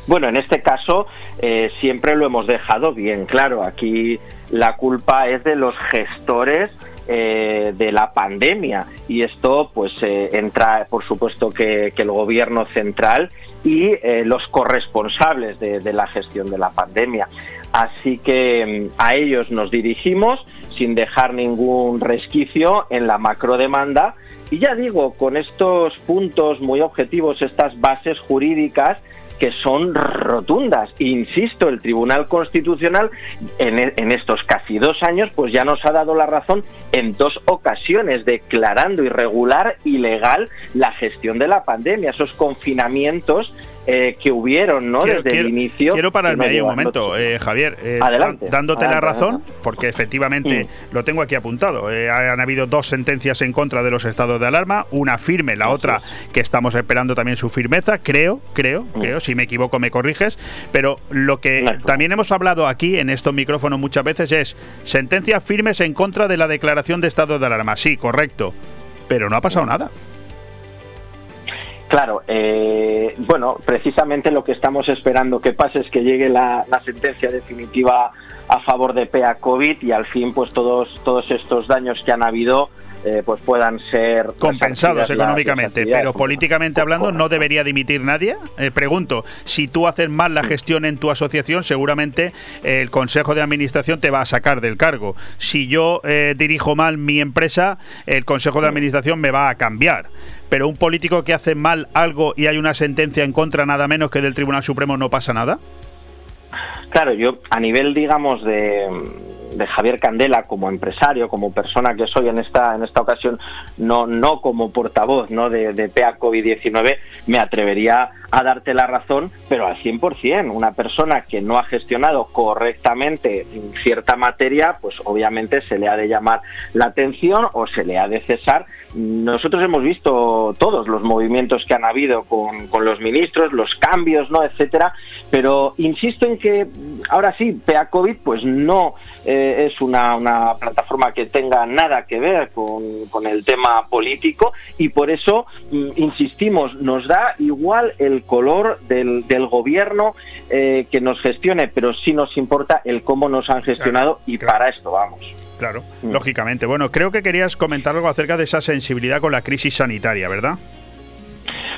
Bueno, en este caso eh, siempre lo hemos dejado bien claro. Aquí la culpa es de los gestores eh, de la pandemia y esto pues eh, entra por supuesto que, el gobierno central y los corresponsables de, la gestión de la pandemia. Así que mm, a ellos nos dirigimos sin dejar ningún resquicio en la macrodemanda. Y ya digo, con estos puntos muy objetivos, estas bases jurídicas, que son rotundas. Insisto, el Tribunal Constitucional en, en, estos casi dos años pues ya nos ha dado la razón en dos ocasiones, declarando irregular, ilegal la gestión de la pandemia, esos confinamientos eh, que hubieron ¿no? desde el inicio. Quiero pararme ahí un momento, eh, Javier, eh, dándote la razón, porque efectivamente mm. lo tengo aquí apuntado. han habido dos sentencias en contra de los estados de alarma, una firme, la otra que estamos esperando también su firmeza, creo, creo, mm. creo, si me equivoco me corriges, pero lo que también hemos hablado aquí en estos micrófonos muchas veces es sentencias firmes en contra de la declaración de estado de alarma. Sí, correcto, pero no ha pasado mm. nada. Claro, eh, bueno, precisamente lo que estamos esperando que pase es que llegue la, sentencia definitiva a favor de PEA COVID y al fin pues todos, todos estos daños que han habido eh, pues puedan ser compensados económicamente, pero políticamente hablando no debería dimitir nadie. Eh, pregunto, si tú haces mal la gestión en tu asociación, seguramente el Consejo de Administración te va a sacar del cargo. Si yo dirijo mal mi empresa, el Consejo de Administración me va a cambiar pero un político que hace mal algo y hay una sentencia en contra nada menos que del Tribunal Supremo no pasa nada? Claro, yo a nivel, digamos, de, de Javier Candela como empresario, como persona que soy en esta en esta ocasión, no no como portavoz no de, de PA COVID-19, me atrevería a darte la razón, pero al 100%. Una persona que no ha gestionado correctamente cierta materia, pues obviamente se le ha de llamar la atención o se le ha de cesar. Nosotros hemos visto todos los movimientos que han habido con, con los ministros, los cambios, ¿no? etcétera, pero insisto en que ahora sí, PEA COVID pues no eh, es una, una, plataforma que tenga nada que ver con, con el tema político y por eso, mm, insistimos, nos da igual el color del, del gobierno eh, que nos gestione, pero sí nos importa el cómo nos han gestionado y para esto vamos. Claro, lógicamente. Bueno, creo que querías comentar algo acerca de esa sensibilidad con la crisis sanitaria, ¿verdad?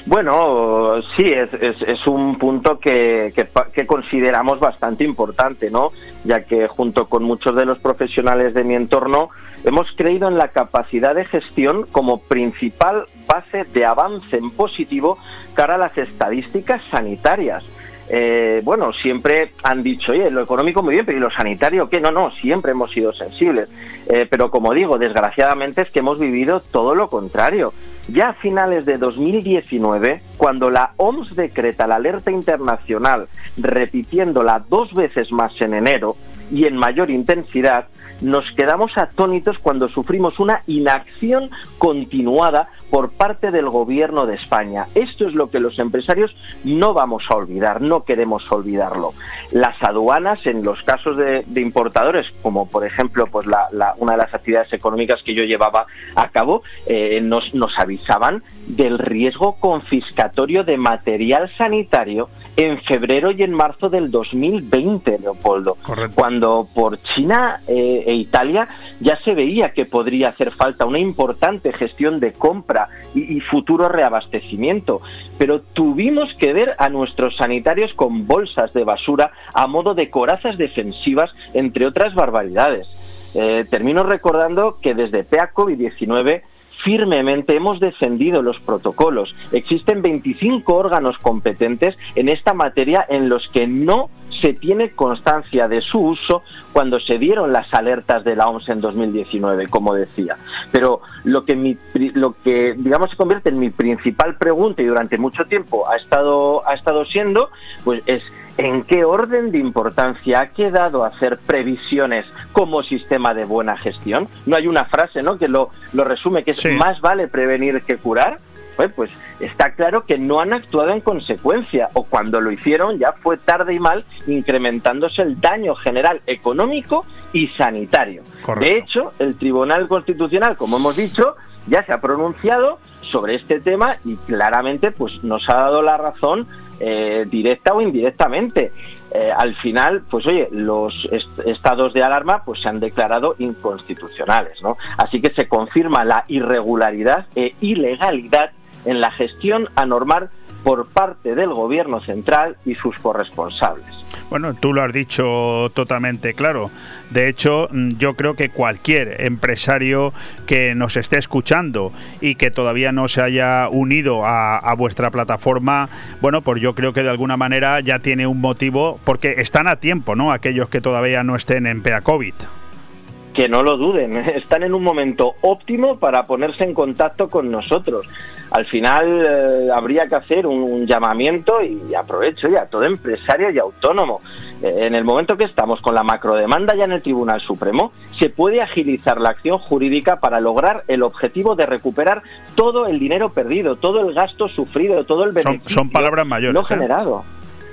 Bueno, sí, es, es, un punto que, que, consideramos bastante importante, ¿no? Ya que junto con muchos de los profesionales de mi entorno hemos creído en la capacidad de gestión como principal base de avance en positivo cara a las estadísticas sanitarias. Eh, bueno, siempre han dicho, oye, lo económico muy bien, pero ¿y lo sanitario qué? No, no, siempre hemos sido sensibles. Eh, pero como digo, desgraciadamente es que hemos vivido todo lo contrario. Ya a finales de 2019, cuando la OMS decreta la alerta internacional, repitiéndola dos veces más en enero y en mayor intensidad, nos quedamos atónitos cuando sufrimos una inacción continuada por parte del gobierno de España. Esto es lo que los empresarios no vamos a olvidar, no queremos olvidarlo. Las aduanas, en los casos de, importadores, como por ejemplo pues una de las actividades económicas que yo llevaba a cabo, eh, nos, nos avisaban del riesgo confiscatorio de material sanitario en febrero y en marzo del 2020, Leopoldo, cuando por China eh, e Italia ya se veía que podría hacer falta una importante gestión de compra y, futuro reabastecimiento, pero tuvimos que ver a nuestros sanitarios con bolsas de basura a modo de corazas defensivas, entre otras barbaridades. Eh, termino recordando que desde PEA COVID-19 firmemente hemos defendido los protocolos. Existen 25 órganos competentes en esta materia en los que no se tiene constancia de su uso cuando se dieron las alertas de la OMS en 2019, como decía. Pero lo que, lo que digamos se convierte en mi principal pregunta y durante mucho tiempo ha estado, ha estado siendo, pues es ¿En qué orden de importancia ha quedado hacer previsiones como sistema de buena gestión? No hay una frase ¿no? que lo, lo resume, que es más vale prevenir que curar. Pues, está claro que no han actuado en consecuencia o cuando lo hicieron ya fue tarde y mal incrementándose el daño general económico y sanitario. De hecho, el Tribunal Constitucional, como hemos dicho, ya se ha pronunciado sobre este tema y claramente pues nos ha dado la razón eh, directa o indirectamente. Eh, al final, pues oye, los estados de alarma pues se han declarado inconstitucionales, ¿no? Así que se confirma la irregularidad e ilegalidad en la gestión anormal por parte del gobierno central y sus corresponsables. Bueno, tú lo has dicho totalmente claro. De hecho, mm, yo creo que cualquier empresario que nos esté escuchando y que todavía no se haya unido a, vuestra plataforma, bueno, pues yo creo que de alguna manera ya tiene un motivo, porque están a tiempo, ¿no? Aquellos que todavía no estén en PEA COVID que no lo duden, están en un momento óptimo para ponerse en contacto con nosotros al final eh, habría que hacer un, llamamiento y aprovecho ya, todo empresario y autónomo. Eh, en el momento que estamos con la macrodemanda ya en el Tribunal Supremo, se puede agilizar la acción jurídica para lograr el objetivo de recuperar todo el dinero perdido, todo el gasto sufrido, todo el beneficio son, palabras mayores, no ¿eh?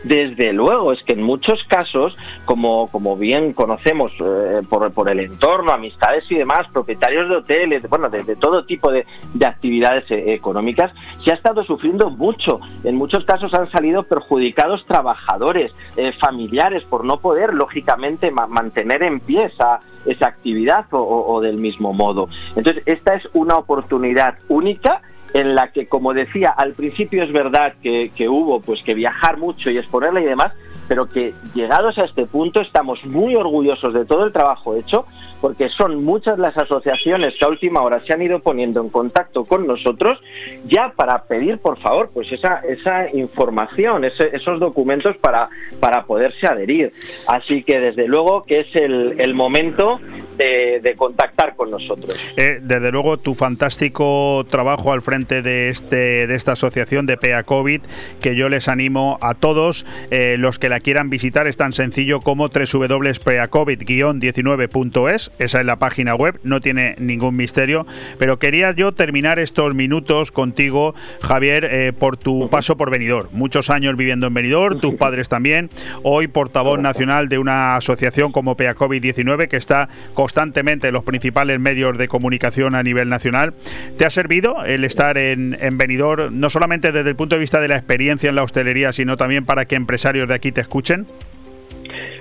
Desde luego, es que en muchos casos, como, como bien conocemos eh, por, por, el entorno, amistades y demás, propietarios de hoteles, bueno, de, todo tipo de, de actividades eh, económicas, se ha estado sufriendo mucho. En muchos casos han salido perjudicados trabajadores, eh, familiares, por no poder, lógicamente, mantener en pie esa, esa actividad o del mismo modo. Entonces, esta es una oportunidad única en la que, como decía, al principio es verdad que, hubo pues que viajar mucho y exponerla y demás, pero que llegados a este punto estamos muy orgullosos de todo el trabajo hecho, porque son muchas las asociaciones que a última hora se han ido poniendo en contacto con nosotros ya para pedir, por favor, pues esa, esa información, esos documentos para, para poderse adherir. Así que desde luego que es el, momento de, contactar con nosotros. Eh, desde luego, tu fantástico trabajo al frente de, este, de esta asociación de PEA COVID, que yo les animo a todos eh, los que la quieran visitar, es tan sencillo como www.peacovid-19.es, esa es la página web, no tiene ningún misterio, pero quería yo terminar estos minutos contigo, Javier, eh, por tu paso por Benidorm. Muchos años viviendo en Benidorm, tus padres también, hoy portavoz nacional de una asociación como PEA COVID-19 que está constantemente en los principales medios de comunicación a nivel nacional. ¿Te ha servido el estar en, en Benidorm, no solamente desde el punto de vista de la experiencia en la hostelería, sino también para que empresarios de aquí te escuchen?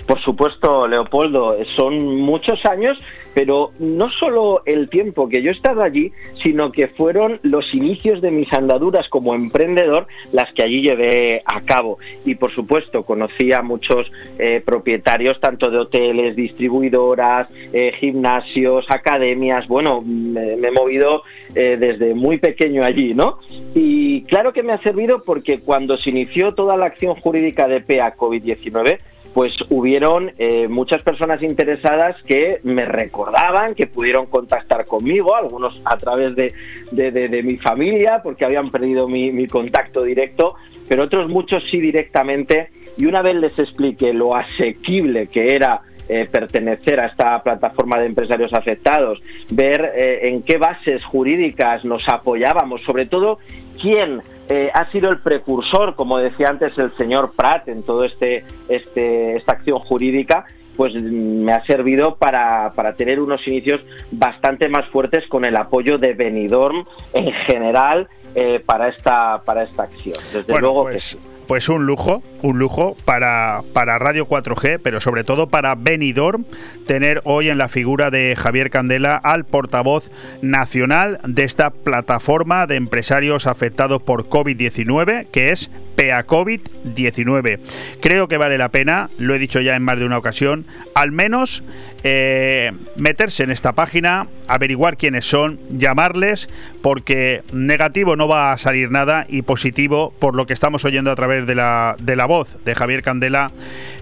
Por supuesto, Leopoldo, son muchos años, pero no solo el tiempo que yo he estado allí, sino que fueron los inicios de mis andaduras como emprendedor las que allí llevé a cabo. Y por supuesto, conocí a muchos eh, propietarios, tanto de hoteles, distribuidoras, eh, gimnasios, academias. Bueno, me, he movido eh, desde muy pequeño allí, ¿no? Y claro que me ha servido porque cuando se inició toda la acción jurídica de PEA COVID-19, pues hubieron eh, muchas personas interesadas que me recordaban, que pudieron contactar conmigo, algunos a través de, mi familia, porque habían perdido mi, contacto directo, pero otros muchos sí directamente. Y una vez les expliqué lo asequible que era eh, pertenecer a esta plataforma de empresarios afectados, ver eh, en qué bases jurídicas nos apoyábamos, sobre todo quién eh, ha sido el precursor, como decía antes el señor Pratt, en todo este, este esta acción jurídica, pues me ha servido para, tener unos inicios bastante más fuertes con el apoyo de Benidorm en general eh, para esta para esta acción. Desde luego pues... Pues un lujo, un lujo para, para Radio 4G, pero sobre todo para Benidorm, tener hoy en la figura de Javier Candela al portavoz nacional de esta plataforma de empresarios afectados por COVID-19, que es PEACOVID-19. Creo que vale la pena, lo he dicho ya en más de una ocasión, al menos eh, meterse en esta página, averiguar quiénes son, llamarles, porque negativo no va a salir nada y positivo, por lo que estamos oyendo a través de la, de la voz de Javier Candela,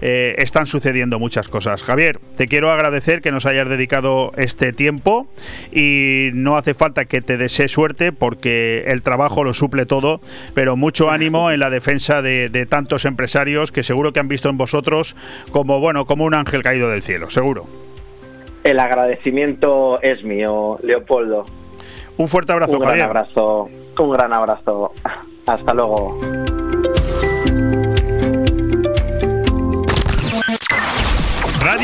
eh, están sucediendo muchas cosas. Javier, te quiero agradecer que nos hayas dedicado este tiempo y no hace falta que te desee suerte porque el trabajo lo suple todo, pero mucho ánimo en la defensa de, tantos empresarios que seguro que han visto en vosotros como bueno como un ángel caído del cielo, seguro. El agradecimiento es mío, Leopoldo. Un fuerte abrazo, Un gran abrazo, un gran abrazo. Hasta luego.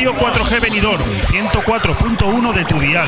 Radio 4G Benidorm, 104.1 de tu dial.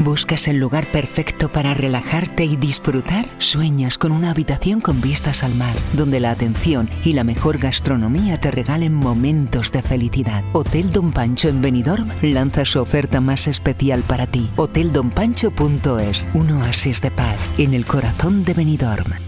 ¿Buscas el lugar perfecto para relajarte y disfrutar? Sueñas con una habitación con vistas al mar, donde la atención y la mejor gastronomía te regalen momentos de felicidad. Hotel Don Pancho en Benidorm lanza su oferta más especial para ti. Hoteldonpancho.es, un oasis de paz en el corazón de Benidorm.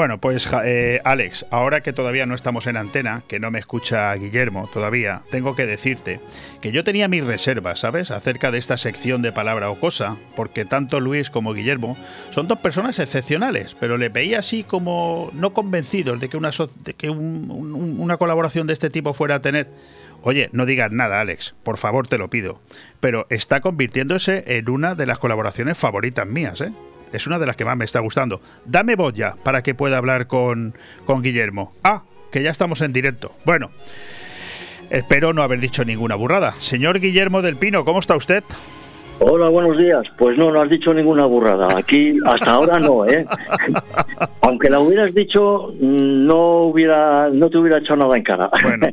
Bueno, pues eh, Alex, ahora que todavía no estamos en antena, que no me escucha Guillermo todavía, tengo que decirte que yo tenía mis reservas, ¿sabes? Acerca de esta sección de palabra o cosa, porque tanto Luis como Guillermo son dos personas excepcionales, pero le veía así como no convencidos de que una, que una colaboración de este tipo fuera a tener. Oye, no digas nada, Alex, por favor te lo pido. Pero está convirtiéndose en una de las colaboraciones favoritas mías, ¿eh? Es una de las que más me está gustando. Dame voz ya para que pueda hablar con, con Guillermo. Ah, que ya estamos en directo. Bueno, espero no haber dicho ninguna burrada. Señor Guillermo del Pino, ¿cómo está usted? Hola, buenos días. Pues no, no has dicho ninguna burrada. Aquí hasta ahora no, ¿eh? Aunque la hubieras dicho, no hubiera, no te hubiera echado nada en cara. Bueno,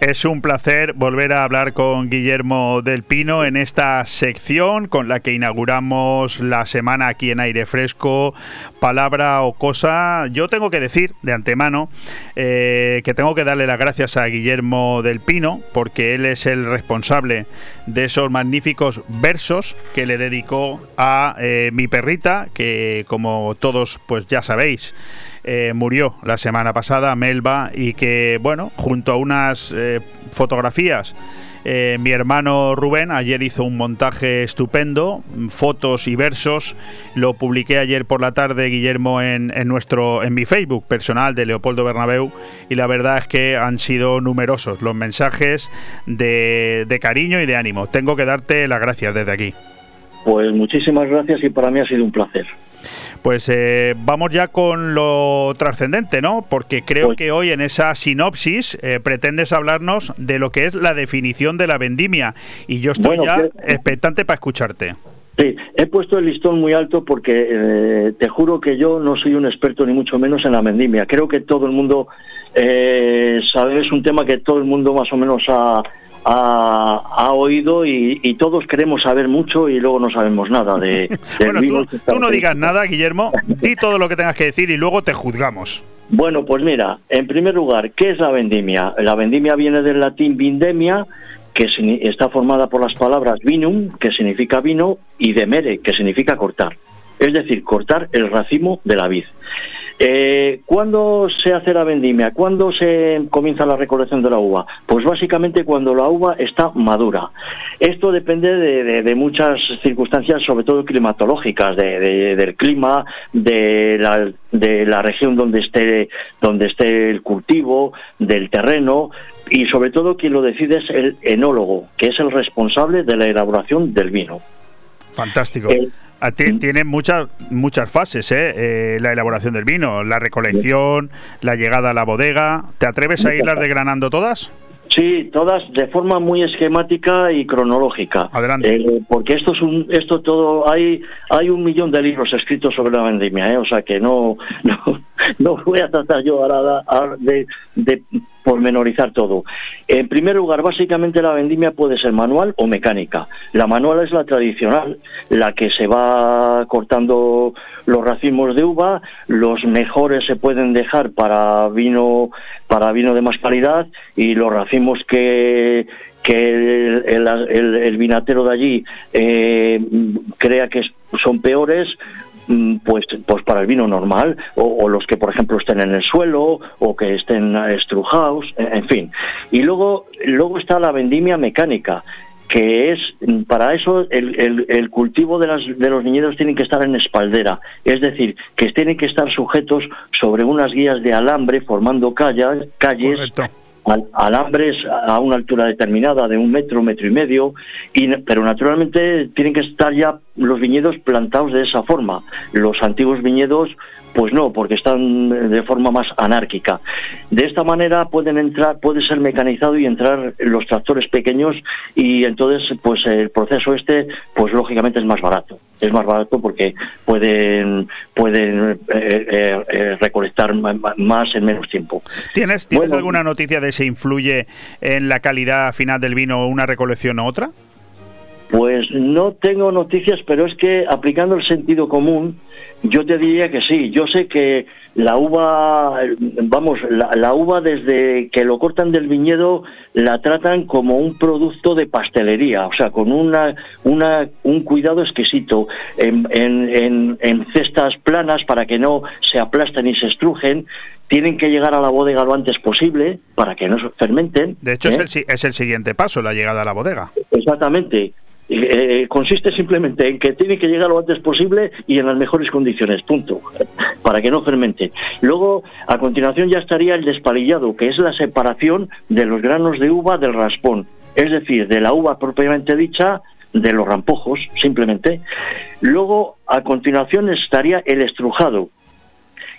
es un placer volver a hablar con Guillermo del Pino en esta sección con la que inauguramos la semana aquí en Aire Fresco. Palabra o cosa. Yo tengo que decir de antemano eh, que tengo que darle las gracias a Guillermo del Pino porque él es el responsable de esos magníficos versos que le dedicó a eh, mi perrita, que como todos pues ya sabéis, eh, murió la semana pasada, Melba, y que bueno, junto a unas eh, fotografías eh, mi hermano Rubén ayer hizo un montaje estupendo, fotos y versos. Lo publiqué ayer por la tarde, Guillermo, en, nuestro, en mi Facebook personal de Leopoldo Bernabeu. Y la verdad es que han sido numerosos los mensajes de, de cariño y de ánimo. Tengo que darte las gracias desde aquí. Pues muchísimas gracias y para mí ha sido un placer. Pues eh, vamos ya con lo trascendente, ¿no? Porque creo pues que hoy en esa sinopsis eh, pretendes hablarnos de lo que es la definición de la vendimia y yo estoy ya expectante para escucharte. Sí, he puesto el listón muy alto porque eh, te juro que yo no soy un experto ni mucho menos en la vendimia. Creo que todo el mundo sabe, es un tema que todo el mundo más o menos ha, ha, oído y, todos queremos saber mucho y luego no sabemos nada de, bueno, tú, no digas nada, Guillermo, di todo lo que tengas que decir y luego te juzgamos. Bueno, pues mira, en primer lugar, ¿qué es la vendimia? La vendimia viene del latín vindemia, que está formada por las palabras vinum, que significa vino, y demere, que significa cortar. Es decir, cortar el racimo de la vid. Eh, ¿Cuándo se hace la vendimia? ¿Cuándo se comienza la recolección de la uva? Pues básicamente cuando la uva está madura. Esto depende de, muchas circunstancias, sobre todo climatológicas, del clima, de la, región donde esté, donde esté el cultivo, del terreno, y sobre todo quien lo decide es el enólogo, que es el responsable de la elaboración del vino. Fantástico. Eh, tiene muchas muchas fases, ¿eh? ¿eh? la elaboración del vino, la recolección, la llegada a la bodega. ¿Te atreves a irlas degranando todas? Sí, todas de forma muy esquemática y cronológica. Adelante. Eh, porque esto es un, esto todo, hay, hay un millón de libros escritos sobre la vendimia, ¿eh? o sea que no, no, no voy a tratar yo ahora de, de pormenorizar todo. En primer lugar, básicamente la vendimia puede ser manual o mecánica. La manual es la tradicional, la que se va cortando los racimos de uva, los mejores se pueden dejar para vino para vino de más calidad y los racimos que el, vinatero de allí eh, crea que son peores, pues, pues para el vino normal, o, los que por ejemplo estén en el suelo, o que estén estrujados, en fin. Y luego, luego está la vendimia mecánica, que es para eso el, el, cultivo de, las, de los viñedos tienen que estar en espaldera, es decir, que tienen que estar sujetos sobre unas guías de alambre formando calles, calles alambres a una altura determinada de un metro, metro y medio, y, pero naturalmente tienen que estar ya los viñedos plantados de esa forma. Los antiguos viñedos, pues no, porque están de forma más anárquica. De esta manera pueden entrar, puede ser mecanizado y entrar los tractores pequeños y entonces, pues el proceso este, pues lógicamente es más barato. Es más barato porque pueden pueden eh, eh, eh, recolectar más en menos tiempo. ¿Tienes, ¿tienes alguna noticia de si influye en la calidad final del vino una recolección u otra? Pues no tengo noticias, pero es que aplicando el sentido común, yo te diría que sí. Yo sé que la uva, vamos, la, uva desde que lo cortan del viñedo la tratan como un producto de pastelería, o sea, con una, una un cuidado exquisito en, en, en, cestas planas para que no se aplasten y se estrujen. Tienen que llegar a la bodega lo antes posible para que no se fermenten. De hecho, es, ¿eh? el, es el siguiente paso, la llegada a la bodega. Exactamente. Eh, consiste simplemente en que tiene que llegar lo antes posible y en las mejores condiciones, punto, para que no fermente. Luego, a continuación ya estaría el despalillado, que es la separación de los granos de uva del raspón, es decir, de la uva propiamente dicha de los rampojos, simplemente. Luego, a continuación estaría el estrujado,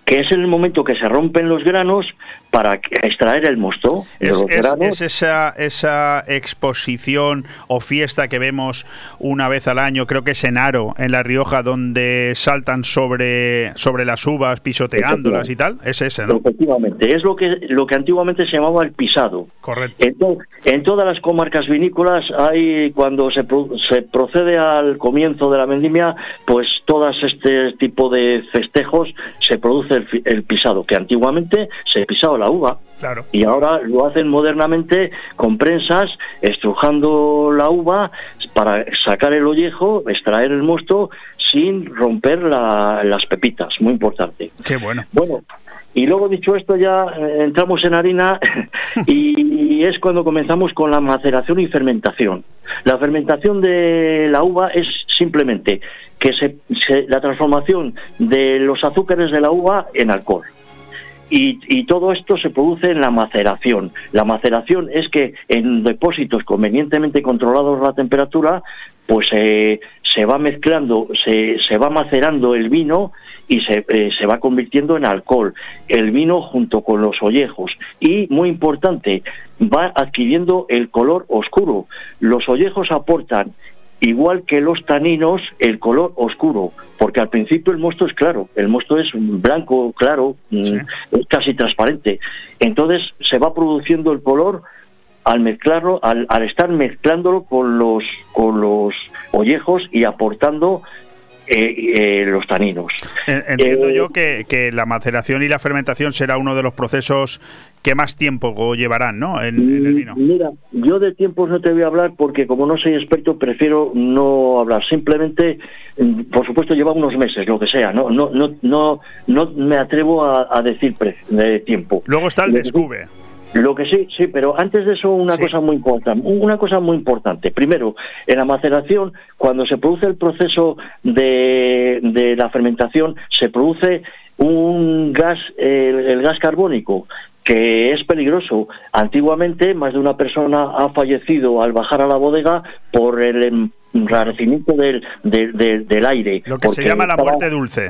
que es en el momento que se rompen los granos para extraer el mosto de los granos. Es esa, esa exposición o fiesta que vemos una vez al año, creo que es en Aro, en La Rioja, donde saltan sobre, sobre las uvas, pisoteándolas y tal. Es ese, ¿no? Efectivamente, es lo que, lo que antiguamente se llamaba el pisado. Correcto. En, todas las comarcas vinícolas hay, cuando se, se procede al comienzo de la vendimia, pues todas este tipo de festejos se produce el, pisado, que antiguamente se pisaba la uva. Y ahora lo hacen modernamente con prensas, estrujando la uva para sacar el ollejo, extraer el mosto sin romper las pepitas, muy importante. Qué bueno. Bueno, y luego dicho esto ya eh, entramos en harina y, es cuando comenzamos con la maceración y fermentación. La fermentación de la uva es simplemente que se, la transformación de los azúcares de la uva en alcohol. Y, todo esto se produce en la maceración. La maceración es que en depósitos convenientemente controlados la temperatura, pues eh, se va mezclando, se, se, va macerando el vino y se, eh, se, va convirtiendo en alcohol. El vino junto con los ollejos. Y, muy importante, va adquiriendo el color oscuro. Los ollejos aportan igual que los taninos, el color oscuro, porque al principio el mosto es claro, el mosto es blanco, claro, mm, es casi transparente. Entonces se va produciendo el color al mezclarlo, al, al estar mezclándolo con los, con los ollejos y aportando eh, eh, los taninos. Entiendo eh, yo que, que, la maceración y la fermentación será uno de los procesos que más tiempo llevarán ¿no? En, el vino. Mira, yo de tiempos no te voy a hablar porque como no soy experto prefiero no hablar. Simplemente, mm, por supuesto, lleva unos meses, lo que sea. No, no, no, no, no me atrevo a, decir de tiempo. Luego está el descubre. Lo que sí, sí, pero antes de eso una cosa muy importante, una cosa muy importante. Primero, en la maceración, cuando se produce el proceso de, de la fermentación, se produce un gas, el, gas carbónico, que es peligroso. Antiguamente, más de una persona ha fallecido al bajar a la bodega por el enrarecimiento del, del, aire. Lo que se llama la muerte dulce.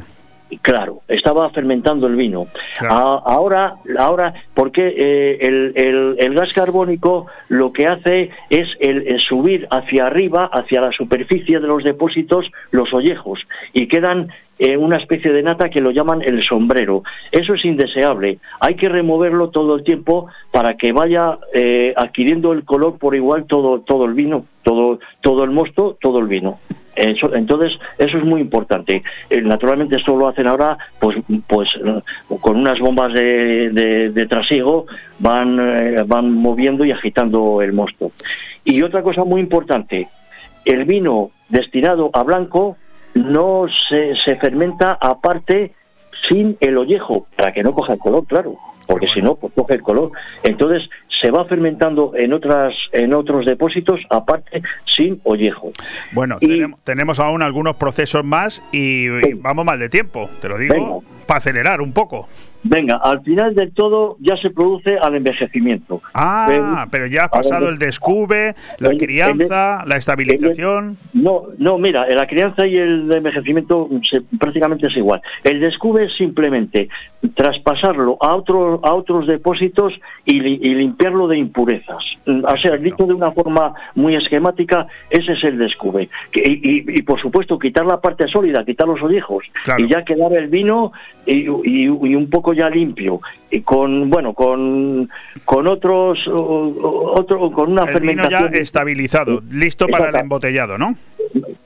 Claro, estaba fermentando el vino. ahora, ahora, porque eh, el, el, gas carbónico lo que hace es el, subir hacia arriba, hacia la superficie de los depósitos, los ollejos, y quedan eh, una especie de nata que lo llaman el sombrero. Eso es indeseable. Hay que removerlo todo el tiempo para que vaya eh, adquiriendo el color por igual todo, todo el vino, todo, todo el mosto, todo el vino entonces, eso es muy importante. Eh, naturalmente, esto lo hacen ahora, pues, pues con unas bombas de, trasiego van, eh, van moviendo y agitando el mosto. Y otra cosa muy importante, el vino destinado a blanco no se, se fermenta aparte sin el ollejo, para que no coja el color, claro, porque si no, pues coge el color. Entonces, se va fermentando en otras en otros depósitos aparte sin ollejo. Bueno, tenemos, aún algunos procesos más y, vamos mal de tiempo, te lo digo, para acelerar un poco. Venga, al final del todo ya se produce al envejecimiento. Ah, pero, ya ha pasado el descube, la crianza, la estabilización. no, no, mira, la crianza y el envejecimiento prácticamente es igual. El descubre es simplemente traspasarlo a, otro, a otros depósitos y, limpiarlo de impurezas. O sea, dicho de una forma muy esquemática, ese es el descubre. Y, y, por supuesto, quitar la parte sólida, quitar los ollejos y ya quedar el vino y- y un poco ya limpio y con bueno con con otros otro con una El vino ya fermentación estabilizado, listo para el embotellado, ¿no?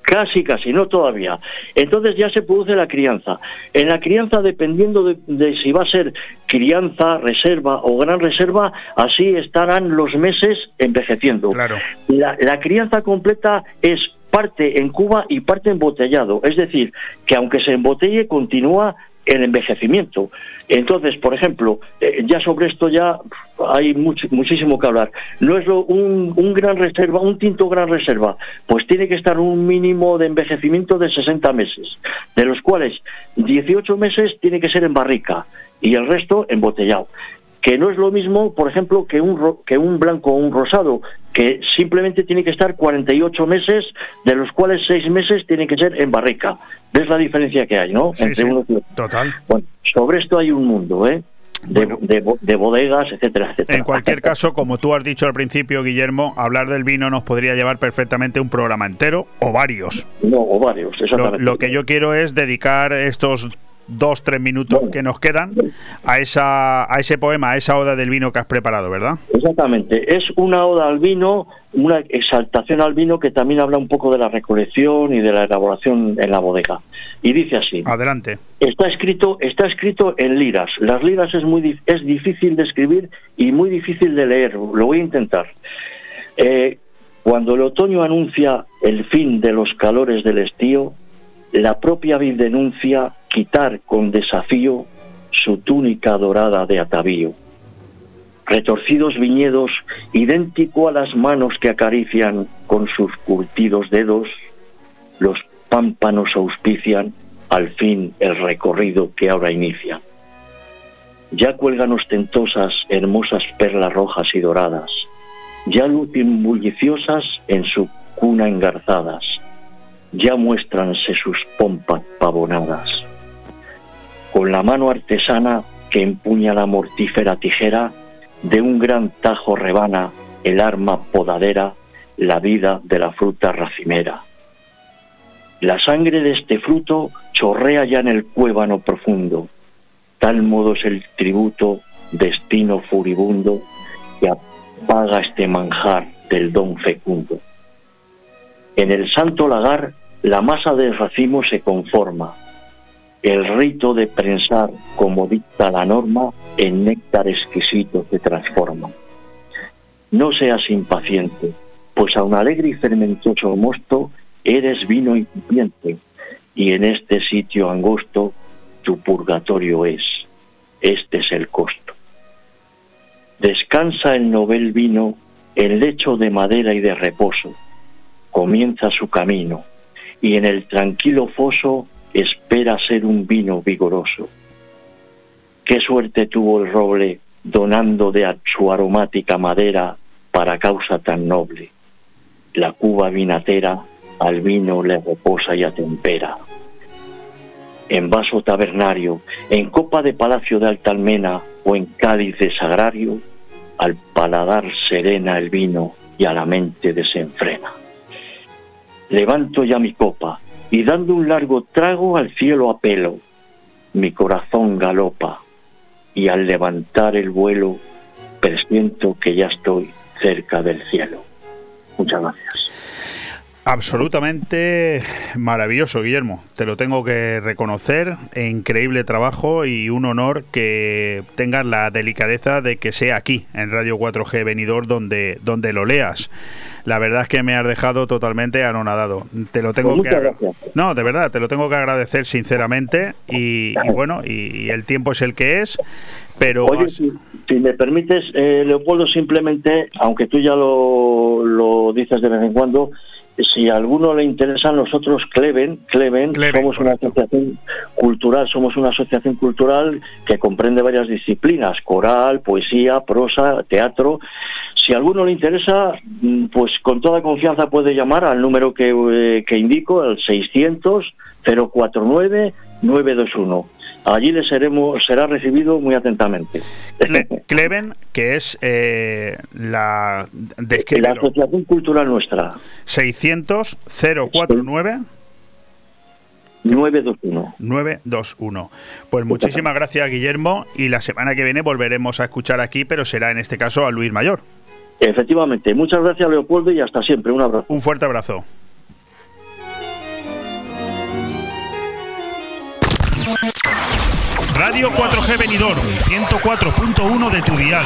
Casi, casi, no todavía. Entonces ya se produce la crianza. En la crianza, dependiendo de, de si va a ser crianza, reserva o gran reserva, así estarán los meses envejeciendo. Claro. La, la crianza completa es parte en cuba y parte embotellado. Es decir, que aunque se embotelle, continúa el envejecimiento. Entonces, por ejemplo, eh, ya sobre esto ya hay mucho, muchísimo que hablar. No es lo- un, un gran reserva, un tinto gran reserva, pues tiene que estar un mínimo de envejecimiento de 60 meses, de los cuales 18 meses tiene que ser en barrica y el resto embotellado que no es lo mismo, por ejemplo, que un, ro- que un blanco o un rosado, que simplemente tiene que estar 48 meses, de los cuales 6 meses tienen que ser en barrica. ¿Ves la diferencia que hay, no? Sí, sí, unos y otros. total. Bueno, sobre esto hay un mundo, ¿eh? De, de bo- de bodegas, etcétera, etcétera. En cualquier caso, como tú has dicho al principio, Guillermo, hablar del vino nos podría llevar perfectamente un programa entero o varios. No, o varios, Lo, exactamente. lo que yo quiero es dedicar estos dos, tres minutos que nos quedan a, esa, a ese poema, a esa oda del vino que has preparado, ¿verdad? Exactamente, es una oda al vino, una exaltación al vino que también habla un poco de la recolección y de la elaboración en la bodega. Y dice así. Adelante. Está escrito, está escrito en liras. Las liras es muy es difícil de escribir y muy difícil de leer. Lo voy a intentar. Eh, cuando el otoño anuncia el fin de los calores del estío, la propia vid denuncia quitar con desafío su túnica dorada de atavío. Retorcidos viñedos, idéntico a las manos que acarician con sus curtidos dedos, los pámpanos auspician al fin el recorrido que ahora inicia. Ya cuelgan ostentosas hermosas perlas rojas y doradas, ya lucen bulliciosas en su cuna engarzadas, ya muéstranse sus pompas pavonadas. Con la mano artesana que empuña la mortífera tijera, de un gran tajo rebana el arma podadera, la vida de la fruta racimera. La sangre de este fruto chorrea ya en el cuébano profundo, tal modo es el tributo, destino furibundo, que apaga este manjar del don fecundo. En el santo lagar la masa del racimo se conforma, el rito de prensar, como dicta la norma, en néctar exquisito se transforma. No seas impaciente, pues a un alegre y fermentoso mosto eres vino incipiente, y en este sitio angosto tu purgatorio es. Este es el costo. Descansa el novel vino en lecho de madera y de reposo. Comienza su camino, y en el tranquilo foso espera ser un vino vigoroso. Qué suerte tuvo el roble donando de su aromática madera para causa tan noble. La cuba vinatera al vino le reposa y atempera. En vaso tabernario, en copa de palacio de alta almena o en cáliz de sagrario, al paladar serena el vino y a la mente desenfrena. Levanto ya mi copa y dando un largo trago al cielo apelo. Mi corazón galopa y al levantar el vuelo presiento que ya estoy cerca del cielo. Muchas gracias. Absolutamente maravilloso, Guillermo. Te lo tengo que reconocer. E Increíble trabajo y un honor que tengas la delicadeza de que sea aquí, en Radio 4G Venidor, donde, donde lo leas. La verdad es que me has dejado totalmente anonadado. Te lo tengo Pues que gracias. No, de verdad, te lo tengo que agradecer sinceramente. Y, y bueno, y, y el tiempo es el que es. Pero Oye, si, si me permites, eh, Leopoldo, simplemente, aunque tú ya lo, lo dices de vez en cuando, si a alguno le interesa, nosotros Cleven, Cleven, somos una asociación cultural, somos una asociación cultural que comprende varias disciplinas, coral, poesía, prosa, teatro. Si a alguno le interesa, mm, pues con toda confianza puede llamar al número que, eh, que indico, el 600 049 921. Allí le seremos, será recibido muy atentamente. Cle- Cleven, que es eh, la... La descríbelo. asociación cultural nuestra. 600 049 921. 921. Pues muchísimas gracias, Guillermo. Y la semana que viene volveremos a escuchar aquí, pero será en este caso a Luis Mayor. Efectivamente. Muchas gracias, Leopoldo, y hasta siempre. Un abrazo. Un fuerte abrazo. Radio 4G Benidorm, 104.1 de tu dial.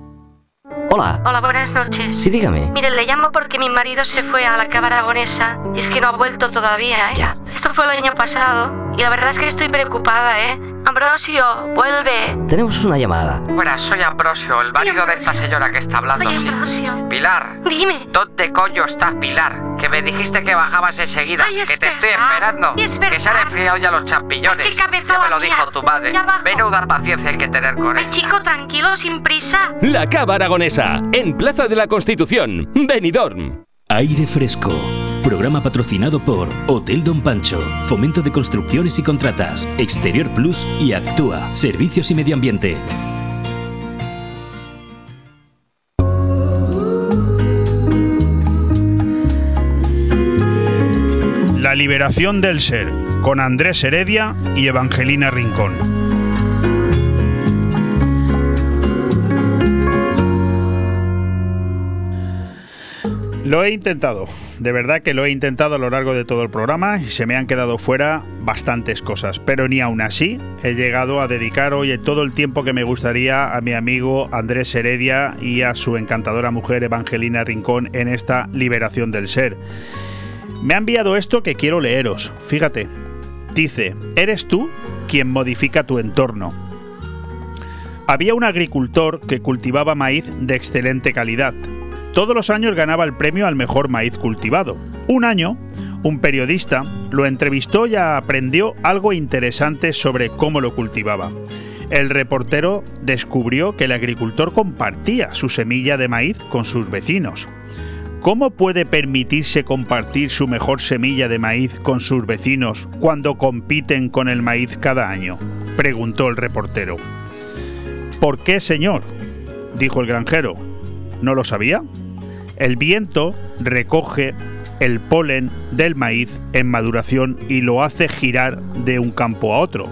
Hola. Hola, buenas noches. Sí, dígame. Mire, le llamo porque mi marido se fue a la cámara aragonesa y es que no ha vuelto todavía, ¿eh? Ya. Esto fue el año pasado y la verdad es que estoy preocupada, ¿eh? Ambrosio, vuelve. Tenemos una llamada. Buenas, soy Ambrosio, el marido de esta señora que está hablando. Oye, sí. Ambrosio. Pilar. Dime. ¿Dónde coño estás, Pilar? Que me dijiste que bajabas enseguida. Ay, es que te estoy esperando. Es que se han enfriado ya los champiñones. Qué cabeza ya me lo mía. dijo tu madre. Ya bajo. Menuda paciencia hay que tener con ella. chico, tranquilo, sin prisa. La Cava Aragonesa, en Plaza de la Constitución, Benidorm. Aire Fresco. Programa patrocinado por Hotel Don Pancho, Fomento de Construcciones y Contratas, Exterior Plus y Actúa, Servicios y Medio Ambiente. La liberación del ser, con Andrés Heredia y Evangelina Rincón. Lo he intentado, de verdad que lo he intentado a lo largo de todo el programa y se me han quedado fuera bastantes cosas, pero ni aún así he llegado a dedicar hoy todo el tiempo que me gustaría a mi amigo Andrés Heredia y a su encantadora mujer Evangelina Rincón en esta liberación del ser. Me ha enviado esto que quiero leeros, fíjate. Dice, eres tú quien modifica tu entorno. Había un agricultor que cultivaba maíz de excelente calidad. Todos los años ganaba el premio al mejor maíz cultivado. Un año, un periodista lo entrevistó y aprendió algo interesante sobre cómo lo cultivaba. El reportero descubrió que el agricultor compartía su semilla de maíz con sus vecinos. ¿Cómo puede permitirse compartir su mejor semilla de maíz con sus vecinos cuando compiten con el maíz cada año? preguntó el reportero. ¿Por qué, señor? dijo el granjero. ¿No lo sabía? El viento recoge el polen del maíz en maduración y lo hace girar de un campo a otro.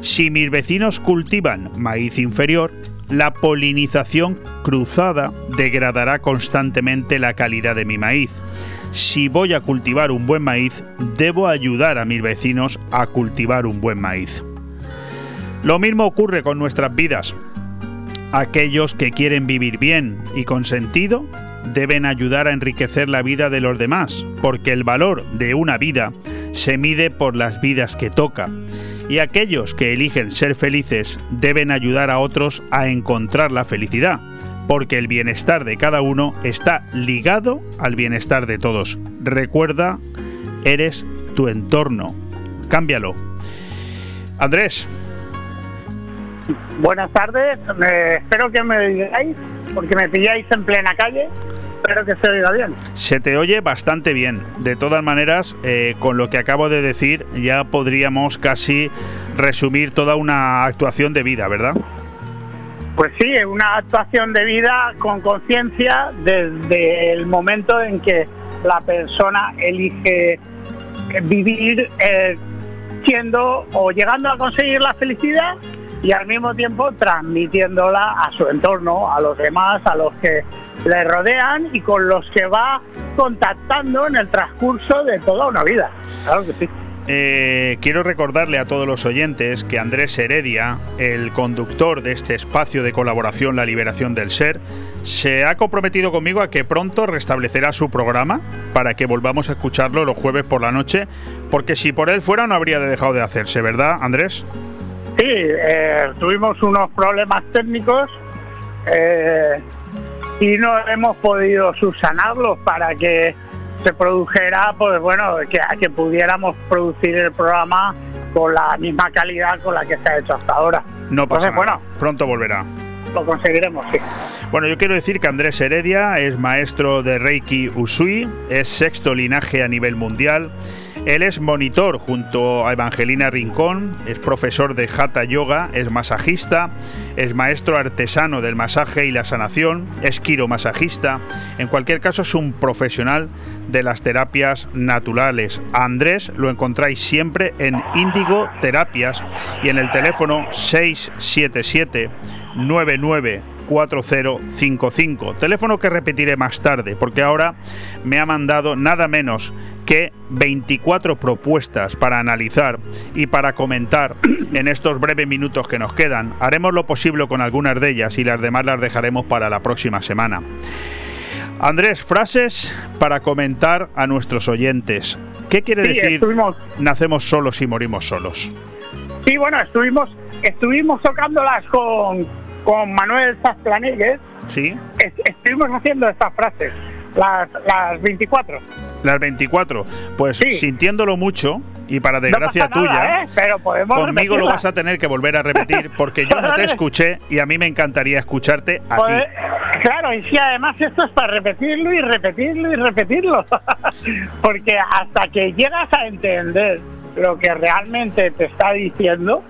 Si mis vecinos cultivan maíz inferior, la polinización cruzada degradará constantemente la calidad de mi maíz. Si voy a cultivar un buen maíz, debo ayudar a mis vecinos a cultivar un buen maíz. Lo mismo ocurre con nuestras vidas. Aquellos que quieren vivir bien y con sentido deben ayudar a enriquecer la vida de los demás, porque el valor de una vida se mide por las vidas que toca. Y aquellos que eligen ser felices deben ayudar a otros a encontrar la felicidad, porque el bienestar de cada uno está ligado al bienestar de todos. Recuerda, eres tu entorno. Cámbialo. Andrés. Buenas tardes, eh, espero que me oigáis, porque me pilláis en plena calle. Espero que se oiga bien. Se te oye bastante bien. De todas maneras, eh, con lo que acabo de decir, ya podríamos casi resumir toda una actuación de vida, ¿verdad? Pues sí, es una actuación de vida con conciencia desde el momento en que la persona elige vivir eh, siendo o llegando a conseguir la felicidad y al mismo tiempo transmitiéndola a su entorno, a los demás, a los que le rodean y con los que va contactando en el transcurso de toda una vida. Claro que sí. eh, quiero recordarle a todos los oyentes que Andrés Heredia, el conductor de este espacio de colaboración La Liberación del Ser, se ha comprometido conmigo a que pronto restablecerá su programa para que volvamos a escucharlo los jueves por la noche, porque si por él fuera no habría dejado de hacerse, ¿verdad, Andrés? Sí, eh, tuvimos unos problemas técnicos eh, y no hemos podido subsanarlos para que se produjera, pues bueno, que, que pudiéramos producir el programa con la misma calidad con la que se ha hecho hasta ahora. No pasa Entonces, nada. Pronto volverá. Lo conseguiremos, sí. Bueno, yo quiero decir que Andrés Heredia es maestro de Reiki Usui, es sexto linaje a nivel mundial. Él es monitor junto a Evangelina Rincón, es profesor de Hatha Yoga, es masajista, es maestro artesano del masaje y la sanación, es quiromasajista. En cualquier caso, es un profesional de las terapias naturales. A Andrés lo encontráis siempre en Índigo Terapias y en el teléfono 677 99 4055. Teléfono que repetiré más tarde, porque ahora me ha mandado nada menos que 24 propuestas para analizar y para comentar en estos breves minutos que nos quedan. Haremos lo posible con algunas de ellas y las demás las dejaremos para la próxima semana. Andrés, frases para comentar a nuestros oyentes. ¿Qué quiere Sí, decir estuvimos- nacemos solos y morimos solos? Sí, bueno, estuvimos estuvimos tocándolas con, con Manuel Zasplanelles. ¿Sí? Es- estuvimos haciendo estas frases, las, las 24. Las 24. Pues sintiéndolo mucho y para desgracia no pasa nada, tuya, ¿eh? Pero podemos conmigo lo vas a tener que volver a repetir porque yo no te escuché y a mí me encantaría escucharte a Joder, ti. Claro, y si además esto es para repetirlo y repetirlo y repetirlo. Porque hasta que llegas a entender lo que realmente te está diciendo,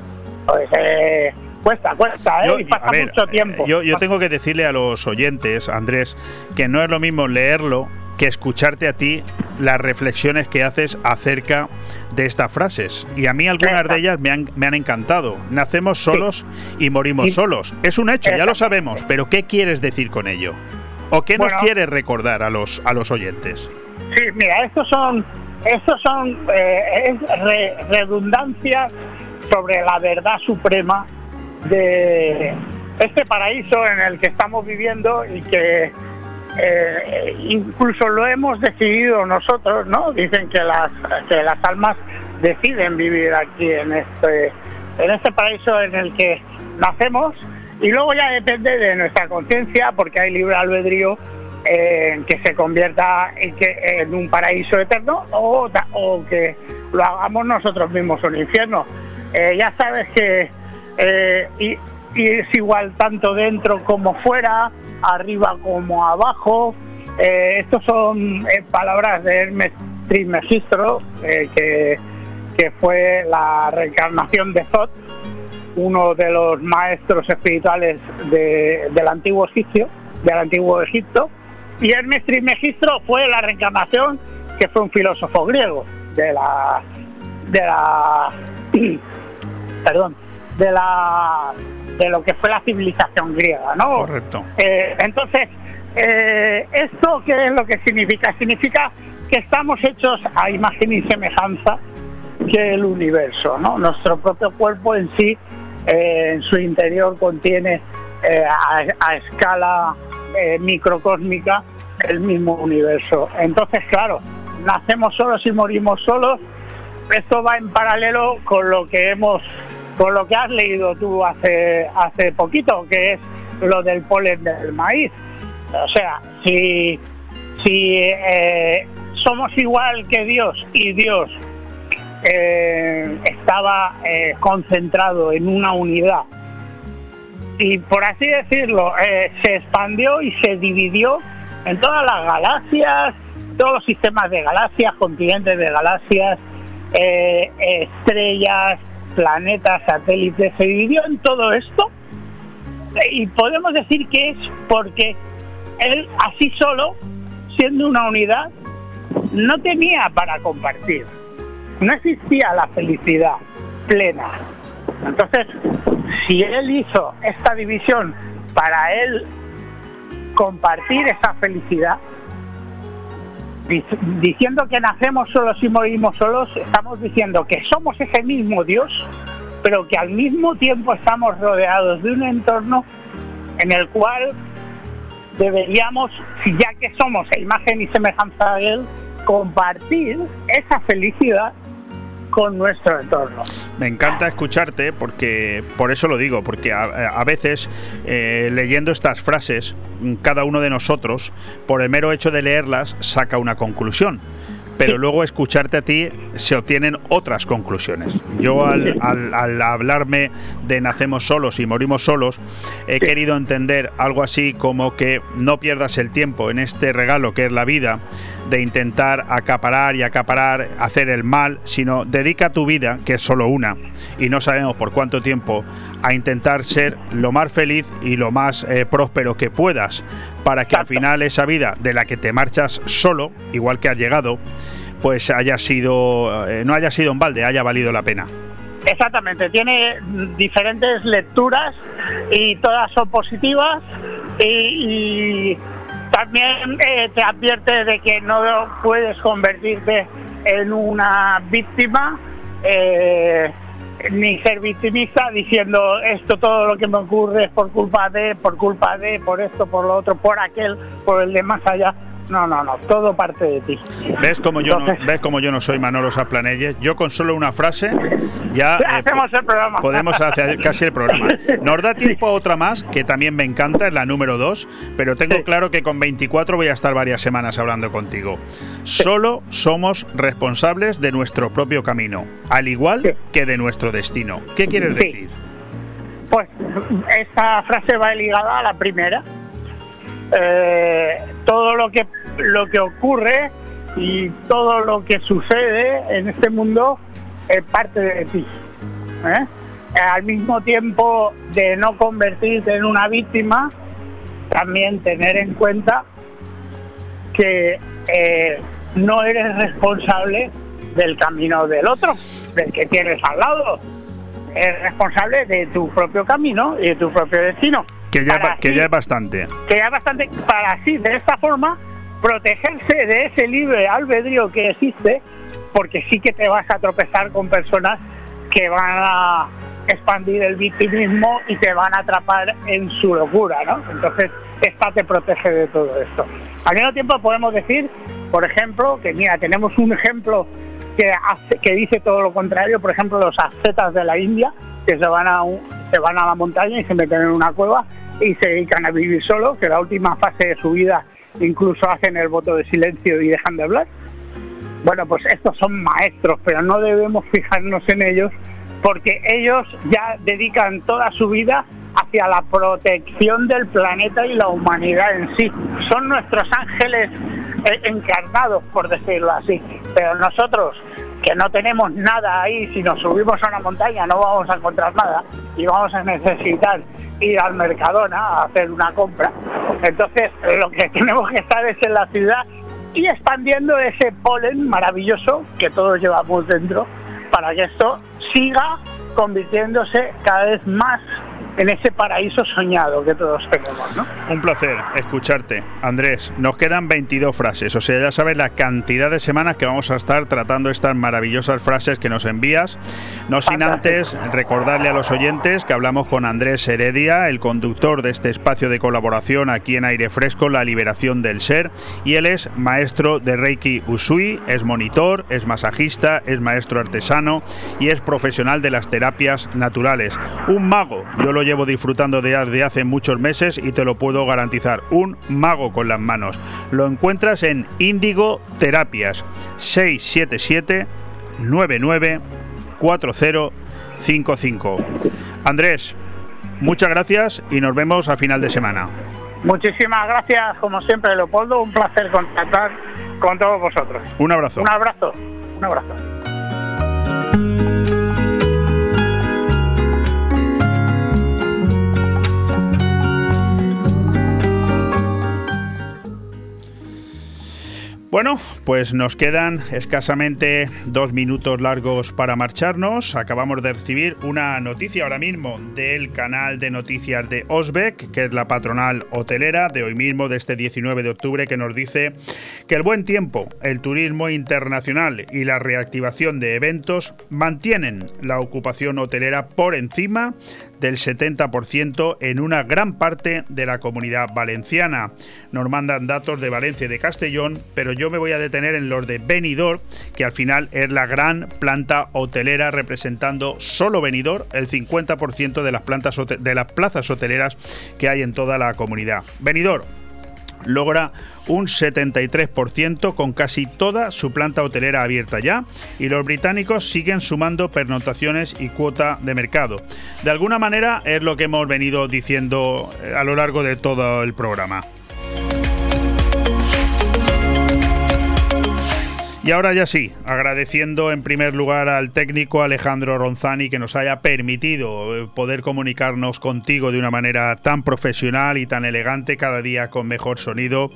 pues eh, cuesta, cuesta, ¿eh? Yo- y pasa ver, mucho tiempo. Yo, yo tengo que decirle a los oyentes, Andrés, que no es lo mismo leerlo que escucharte a ti las reflexiones que haces acerca de estas frases. Y a mí algunas de ellas me han, me han encantado. Nacemos solos y morimos Sí. solos. Es un hecho, ya lo sabemos, pero ¿qué quieres decir con ello? ¿O qué nos quieres recordar a los, a los oyentes? Sí, mira, estos son, estos son eh, es re- redundancias sobre la verdad suprema de este paraíso en el que estamos viviendo y que eh, incluso lo hemos decidido nosotros, ¿no? Dicen que las que las almas deciden vivir aquí en este en este paraíso en el que nacemos y luego ya depende de nuestra conciencia porque hay libre albedrío eh, que se convierta en, que, en un paraíso eterno o, o que lo hagamos nosotros mismos un infierno. Eh, ya sabes que eh, y, es igual tanto dentro como fuera, arriba como abajo. Eh, estos son eh, palabras de Hermes Trismegistro, eh, que, que fue la reencarnación de Zot, uno de los maestros espirituales de- del antiguo egipcio, del antiguo Egipto. Y Hermes Trismegistro fue la reencarnación que fue un filósofo griego de la de la perdón de la de lo que fue la civilización griega, ¿no? Correcto. Eh, entonces, eh, ¿esto qué es lo que significa? Significa que estamos hechos a imagen y semejanza que el universo, ¿no? Nuestro propio cuerpo en sí, eh, en su interior contiene a, a escala microcósmica el mismo universo. Entonces, claro, nacemos solos y morimos solos. Esto va en paralelo con lo que hemos, con lo que has leído tú hace hace poquito, que es lo del polen del maíz. O sea, si si eh, somos igual que Dios y Dios eh, estaba eh, concentrado en una unidad y por así decirlo se expandió y se dividió en todas las galaxias, todos los sistemas de galaxias, continentes de galaxias, estrellas, planetas, satélites, se dividió en todo esto y podemos decir que es porque él así solo, siendo una unidad, no tenía para compartir. No existía la felicidad plena. Entonces, si él hizo esta división para él compartir esa felicidad, Diciendo que nacemos solos y morimos solos, estamos diciendo que somos ese mismo Dios, pero que al mismo tiempo estamos rodeados de un entorno en el cual deberíamos, ya que somos a imagen y semejanza de Él, compartir esa felicidad con nuestro entorno. Me encanta escucharte porque, por eso lo digo, porque a, a veces eh, leyendo estas frases, cada uno de nosotros, por el mero hecho de leerlas, saca una conclusión. Pero luego escucharte a ti se obtienen otras conclusiones. Yo al, al- al hablarme de nacemos solos y morimos solos, he querido entender algo así como que no pierdas el tiempo en este regalo que es la vida, de intentar acaparar y acaparar, hacer el mal, sino dedica tu vida, que es solo una, y no sabemos por cuánto tiempo, a intentar ser lo más feliz y lo más eh, próspero que puedas, para que al final esa vida de la que te marchas solo, igual que has llegado, pues haya sido, eh, no haya sido en balde, haya valido la pena. Exactamente, tiene diferentes lecturas y todas son positivas y, y también eh, te advierte de que no puedes convertirte en una víctima eh, ni ser victimista diciendo esto todo lo que me ocurre es por culpa de, por culpa de, por esto, por lo otro, por aquel, por el de más allá. No, no, no, todo parte de ti. ¿Ves como yo no, ves como yo no soy Manolo Saplanelles? Yo con solo una frase ya eh, Hacemos el programa. podemos hacer casi el programa. Nos da tiempo a otra más, que también me encanta, es la número 2, pero tengo claro que con 24 voy a estar varias semanas hablando contigo. Solo somos responsables de nuestro propio camino, al igual que de nuestro destino. ¿Qué quieres Sí. decir? Pues esta frase va ligada a la primera. Eh, todo lo que lo que ocurre y todo lo que sucede en este mundo es parte de ti. ¿eh? Al mismo tiempo de no convertirte en una víctima, también tener en cuenta que eh, no eres responsable del camino del otro, del que tienes al lado. Eres responsable de tu propio camino y de tu propio destino. Que ya, Para que así- ya es bastante. que ya bastante para así de esta forma protegerse de ese libre albedrío que existe porque sí que te vas a tropezar con personas que van a expandir el victimismo y te van a atrapar en su locura, ¿no? Entonces, esta te protege de todo esto. Al mismo tiempo podemos decir, por ejemplo, que mira, tenemos un ejemplo que hace, que dice todo lo contrario, por ejemplo, los ascetas de la India, que se van a un- se van a la montaña y se meten en una cueva y se dedican a vivir solos, que la última fase de su vida incluso hacen el voto de silencio y dejan de hablar. Bueno, pues estos son maestros, pero no debemos fijarnos en ellos porque ellos ya dedican toda su vida hacia la protección del planeta y la humanidad en sí. Son nuestros ángeles eh, encarnados, por decirlo así. Pero nosotros, que no tenemos nada ahí, si nos subimos a una montaña no vamos a encontrar nada y vamos a necesitar ir al Mercadona a hacer una compra. Entonces, lo que tenemos que estar es en la ciudad y expandiendo ese polen maravilloso que todos llevamos dentro para que esto siga convirtiéndose cada vez más en ese paraíso soñado que todos tenemos, ¿no? Un placer escucharte, Andrés. Nos quedan 22 frases, o sea, ya sabes la cantidad de semanas que vamos a estar tratando estas maravillosas frases que nos envías. No sin antes recordarle a los oyentes que hablamos con Andrés Heredia, el conductor de este espacio de colaboración aquí en Aire Fresco, La Liberación del Ser, y él es maestro de Reiki Usui, es monitor, es masajista, es maestro artesano y es profesional de las terapias naturales. Un mago, yo lo llevo disfrutando de, de hace muchos meses y te lo puedo garantizar. Un mago con las manos. Lo encuentras en Índigo Terapias 677 99 4055. Andrés, muchas gracias y nos vemos a final de semana. Muchísimas gracias, como siempre, Leopoldo. Un placer contactar con todos vosotros. Un abrazo. Un abrazo. Un abrazo. Bueno, pues nos quedan escasamente dos minutos largos para marcharnos. Acabamos de recibir una noticia ahora mismo del canal de noticias de Osbeck, que es la patronal hotelera de hoy mismo, de este 19 de octubre, que nos dice que el buen tiempo, el turismo internacional y la reactivación de eventos mantienen la ocupación hotelera por encima del 70% en una gran parte de la comunidad valenciana. Nos mandan datos de Valencia y de Castellón, pero yo me voy a detener en los de Benidorm, que al final es la gran planta hotelera representando solo Benidorm el 50% de las plantas de las plazas hoteleras que hay en toda la comunidad. Benidorm logra un 73% con casi toda su planta hotelera abierta ya y los británicos siguen sumando pernotaciones y cuota de mercado. De alguna manera es lo que hemos venido diciendo eh, a lo largo de todo el programa. Y ahora ya sí, agradeciendo en primer lugar al técnico Alejandro Ronzani que nos haya permitido eh, poder comunicarnos contigo de una manera tan profesional y tan elegante, cada día con mejor sonido.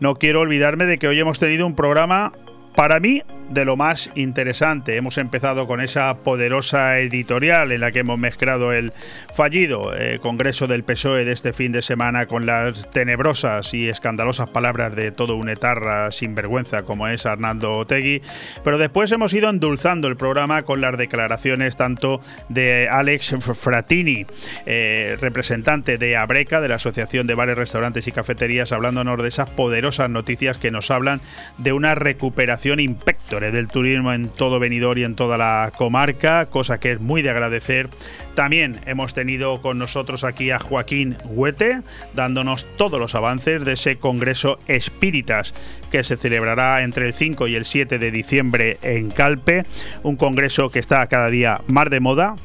No quiero olvidarme de que hoy hemos tenido un programa para mí de lo más interesante. Hemos empezado con esa poderosa editorial en la que hemos mezclado el fallido eh, Congreso del PSOE de este fin de semana con las tenebrosas y escandalosas palabras de todo un etarra sinvergüenza como es Arnaldo Otegui. Pero después hemos ido endulzando el programa con las declaraciones tanto de Alex Fratini, eh, representante de Abreca, de la Asociación de Bares, Restaurantes y Cafeterías, hablándonos de esas poderosas noticias que nos hablan de una recuperación del turismo en todo Benidorm y en toda la comarca, cosa que es muy de agradecer. También hemos tenido con nosotros aquí a Joaquín Huete, dándonos todos los avances de ese Congreso Espíritas que se celebrará entre el 5 y el 7 de diciembre en Calpe, un congreso que está cada día más de moda,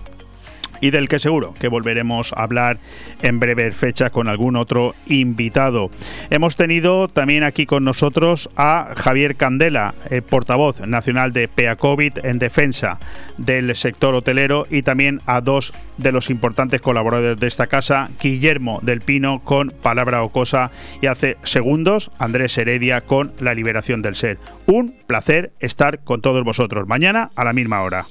y del que seguro que volveremos a hablar en breve fecha con algún otro invitado. Hemos tenido también aquí con nosotros a Javier Candela, eh, portavoz nacional de PEACOVID en defensa del sector hotelero y también a dos de los importantes colaboradores de esta casa, Guillermo del Pino con Palabra o Cosa y hace segundos Andrés Heredia con La Liberación del Ser. Un placer estar con todos vosotros. Mañana a la misma hora.